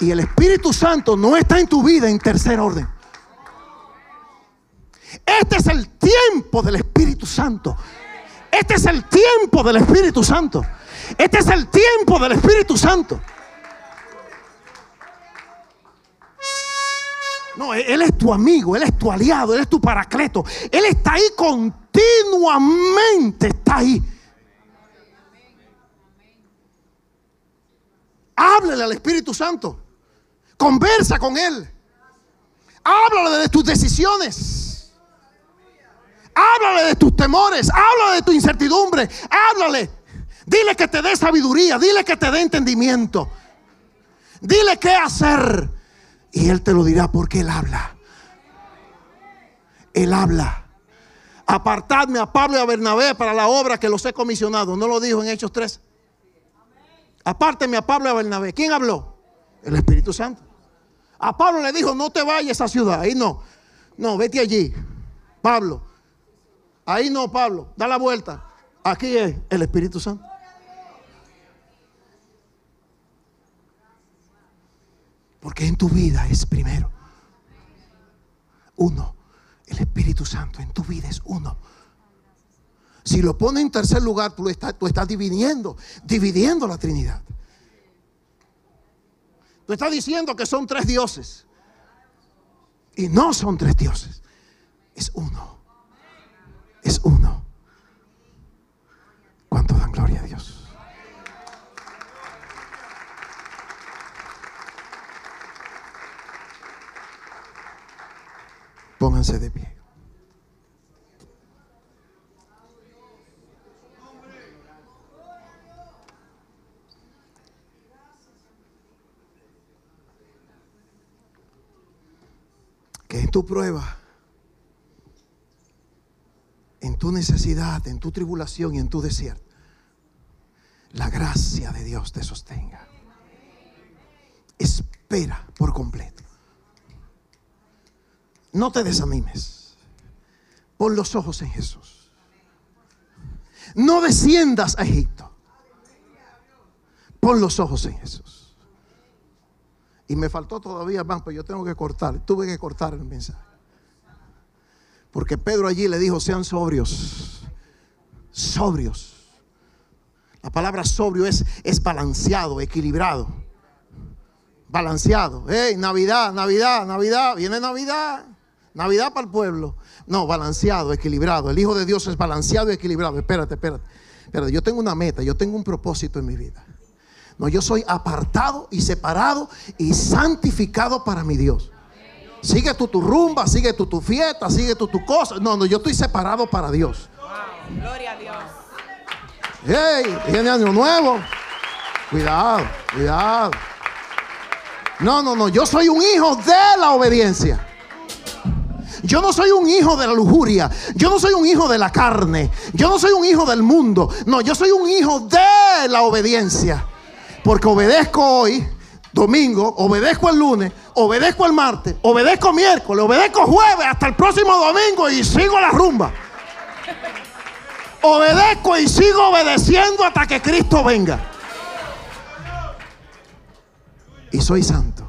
Y el Espíritu Santo no está en tu vida en tercer orden. Este es el tiempo del Espíritu Santo. Este es el tiempo del Espíritu Santo. Este es el tiempo del Espíritu Santo. No, Él es tu amigo, Él es tu aliado, Él es tu paracleto. Él está ahí continuamente, está ahí. Háblale al Espíritu Santo. Conversa con Él. Háblale de tus decisiones. Háblale de tus temores. Háblale de tu incertidumbre. Háblale. Dile que te dé sabiduría. Dile que te dé entendimiento. Dile qué hacer. Y Él te lo dirá porque Él habla. Él habla. Apartadme a Pablo y a Bernabé para la obra que los he comisionado. ¿No lo dijo en Hechos 3? Apárteme a Pablo y a Bernabé. ¿Quién habló? El Espíritu Santo. A Pablo le dijo, no te vayas a esa ciudad. Ahí no. No, vete allí. Pablo. Ahí no, Pablo. Da la vuelta. Aquí es el Espíritu Santo. Porque en tu vida es primero. Uno. El Espíritu Santo en tu vida es uno. Si lo pone en tercer lugar, tú, estás, estás dividiendo, dividiendo la Trinidad. Tú estás diciendo que son tres dioses. Y no son tres dioses. Es uno. Es uno. ¿Cuánto dan gloria a Dios? Pónganse de pie. que en tu prueba, en tu necesidad, en tu tribulación y en tu desierto, la gracia de Dios te sostenga. Espera por completo. No te desanimes. Pon los ojos en Jesús. No desciendas a Egipto. Pon los ojos en Jesús. Y me faltó todavía más, pero yo tengo que cortar. Tuve que cortar el mensaje. Porque Pedro allí le dijo, sean sobrios. Sobrios. La palabra sobrio es, es balanceado, equilibrado. Balanceado. Hey, Navidad, Navidad, Navidad. Viene Navidad. Navidad para el pueblo. No, balanceado, equilibrado. El Hijo de Dios es balanceado y equilibrado. Espérate, espérate. Espérate, yo tengo una meta, yo tengo un propósito en mi vida. No, yo soy apartado y separado y santificado para mi Dios. Sigue tú tu rumba, sigue tú tu fiesta, sigue tú tu cosa. No, no, yo estoy separado para Dios. Gloria a Dios. Hey, viene año nuevo. Cuidado, cuidado. No, no, no, yo soy un hijo de la obediencia. Yo no soy un hijo de la lujuria. Yo no soy un hijo de la carne. Yo no soy un hijo del mundo. No, yo soy un hijo de la obediencia. Porque obedezco hoy, domingo, obedezco el lunes, obedezco el martes, obedezco miércoles, obedezco jueves hasta el próximo domingo y sigo la rumba. Obedezco y sigo obedeciendo hasta que Cristo venga. Y soy santo.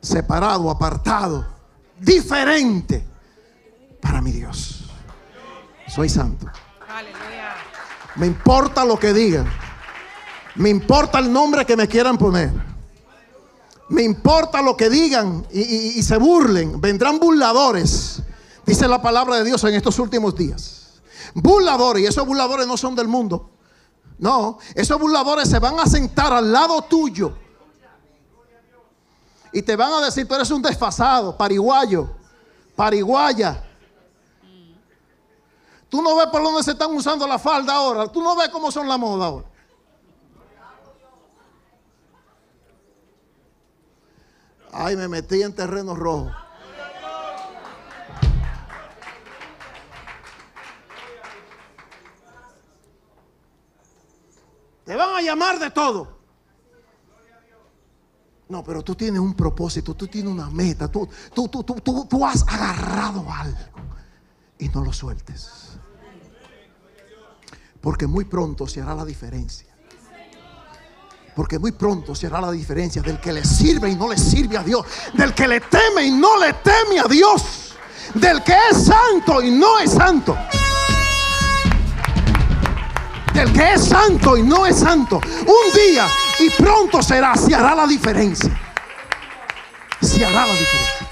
Separado, apartado, diferente para mi Dios. Soy santo. Me importa lo que digan. Me importa el nombre que me quieran poner. Me importa lo que digan y, se burlen. Vendrán burladores. Dice la palabra de Dios en estos últimos días. Burladores. Y esos burladores no son del mundo. No, esos burladores se van a sentar al lado tuyo. Y te van a decir, tú eres un desfasado, pariguayo, pariguaya. Tú no ves por dónde se están usando la falda ahora. Tú no ves cómo son la moda ahora. Ay, me metí en terreno rojo. Te van a llamar de todo. No, pero tú tienes un propósito, tú tienes una meta, tú, tú, tú, tú, tú has agarrado algo y no lo sueltes. Porque muy pronto se hará la diferencia. Porque muy pronto se hará la diferencia del que le sirve y no le sirve a Dios. Del que le teme y no le teme a Dios. Del que es santo y no es santo. Del que es santo y no es santo. Un día y pronto será, se hará la diferencia. Se hará la diferencia.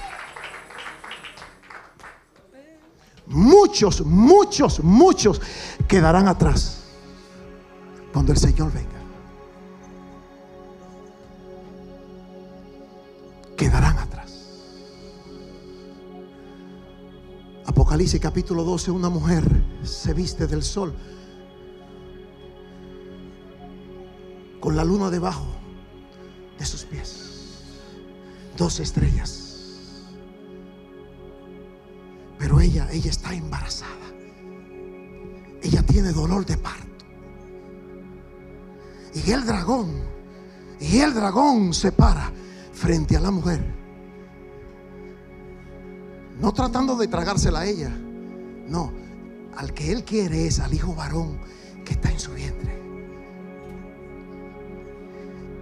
Muchos, muchos, muchos quedarán atrás cuando el Señor venga. Quedarán atrás. Apocalipsis capítulo 12, una mujer se viste del sol con la luna debajo de sus pies. Dos estrellas. Pero ella, ella está embarazada. Ella tiene dolor de parto. Y el dragón, y el dragón se para frente a la mujer. No tratando de tragársela a ella. No, al que él quiere es al hijo varón que está en su vientre.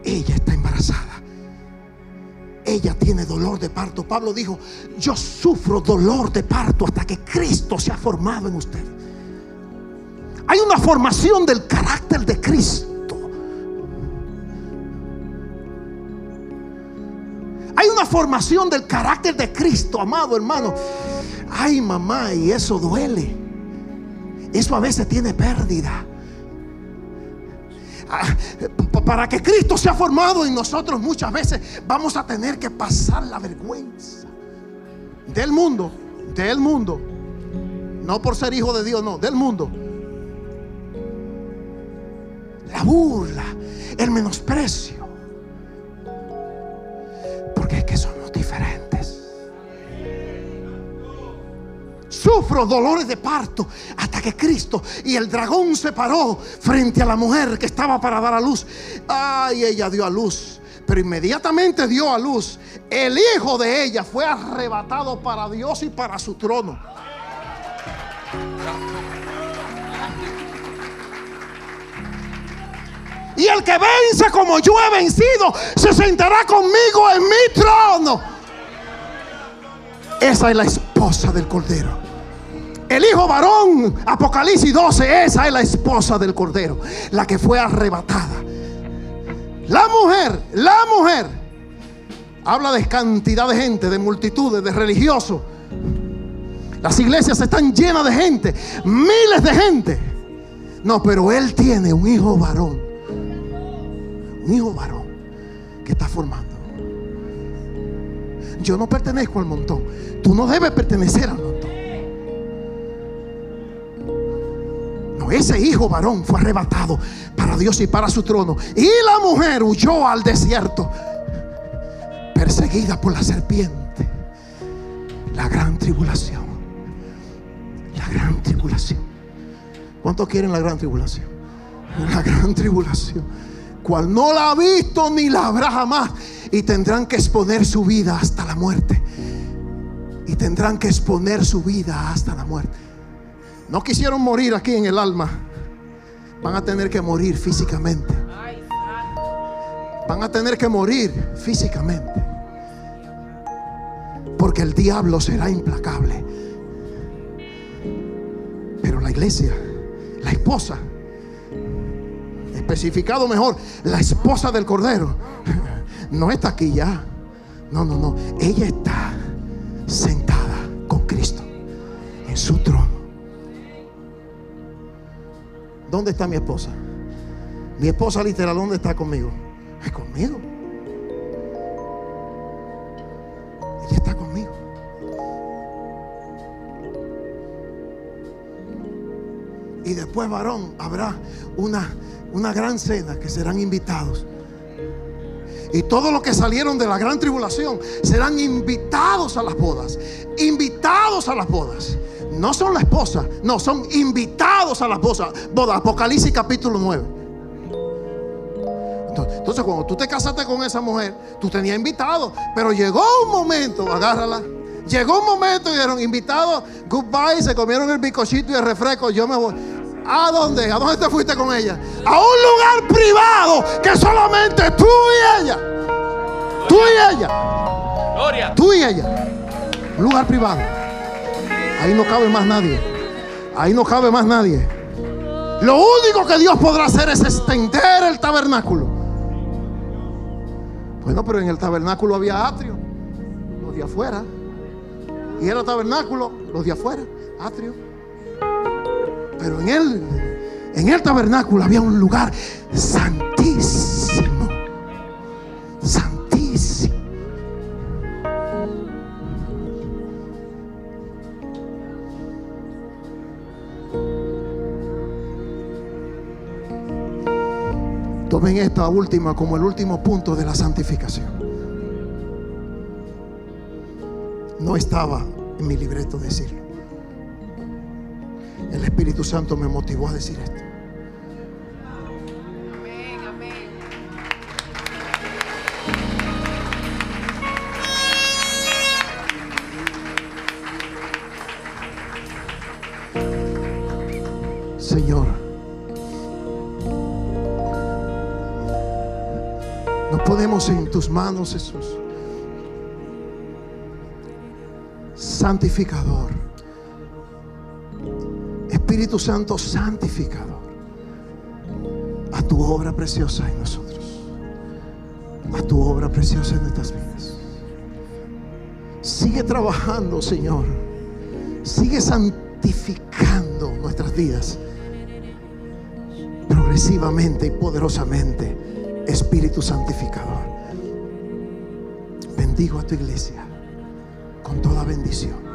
Ella está embarazada. Ella tiene dolor de parto. Pablo dijo, yo sufro dolor de parto hasta que Cristo se ha formado en usted. Hay una formación del carácter de Cristo. Hay una formación del carácter de Cristo, amado hermano. Ay, mamá, y eso duele. Eso a veces tiene pérdida. Para que Cristo sea formado en nosotros muchas veces vamos a tener que pasar la vergüenza del mundo, del mundo. No por ser hijo de Dios, no, del mundo. La burla, el menosprecio. Sufro dolores de parto hasta que Cristo y el dragón se paró frente a la mujer que estaba para dar a luz. Ay, ella dio a luz. Pero inmediatamente dio a luz. El hijo de ella fue arrebatado para Dios y para su trono. Y el que vence como yo he vencido, se sentará conmigo en mi trono. Esa es la esposa del Cordero. El hijo varón, Apocalipsis 12, esa es la esposa del Cordero, la que fue arrebatada. La mujer, la mujer, habla de cantidad de gente, de multitudes, de religiosos. Las iglesias están llenas de gente, miles de gente. No, pero él tiene un hijo varón, un hijo varón que está formando. Yo no pertenezco al montón. Tú no debes pertenecer al montón. Ese hijo varón fue arrebatado para Dios y para su trono. Y la mujer huyó al desierto, perseguida por la serpiente. La gran tribulación. La gran tribulación. ¿Cuántos quieren la gran tribulación? La gran tribulación. Cual no la ha visto ni la habrá jamás. Y tendrán que exponer su vida hasta la muerte. Y tendrán que exponer su vida hasta la muerte. No quisieron morir aquí en el alma. Van a tener que morir físicamente. Van a tener que morir físicamente. Porque el diablo será implacable. Pero la iglesia, la esposa, especificado mejor, la esposa del Cordero, no está aquí ya. No, no, no. Ella está sentada con Cristo en su trono. ¿Dónde está mi esposa? Mi esposa literal, ¿dónde está conmigo? Es conmigo. Ella está conmigo. Y después, varón, habrá una, una gran cena que serán invitados. Y todos los que salieron de la gran tribulación serán invitados a las bodas. Invitados a las bodas. No son la esposa, no, son invitados a la esposa. Boda, Apocalipsis capítulo 9. Entonces, cuando tú te casaste con esa mujer, tú tenías invitados, pero llegó un momento, agárrala. Llegó un momento y dijeron, invitados, goodbye, se comieron el bicochito y el refresco, yo me voy. ¿A dónde? ¿A dónde te fuiste con ella? A un lugar privado que solamente tú y ella. Tú y ella. Gloria. Tú y ella. Un lugar privado. Ahí no cabe más nadie. Ahí no cabe más nadie. Lo único que Dios podrá hacer es extender el tabernáculo. Bueno, pero en el tabernáculo había atrio, los de afuera. Y era tabernáculo, los de afuera. atrio. Pero en él, en el tabernáculo había un lugar santísimo. Santísimo. Esta última como el último punto de la santificación. No estaba en mi libreto decirlo. El Espíritu Santo me motivó a decir esto. Manos, Jesús. Santificador. Espíritu Santo santificador. A tu obra preciosa en nosotros. A tu obra preciosa en nuestras vidas. Sigue trabajando, Señor. Sigue santificando nuestras vidas. Progresivamente y poderosamente. Espíritu santificador. Bendigo a tu iglesia con toda bendición.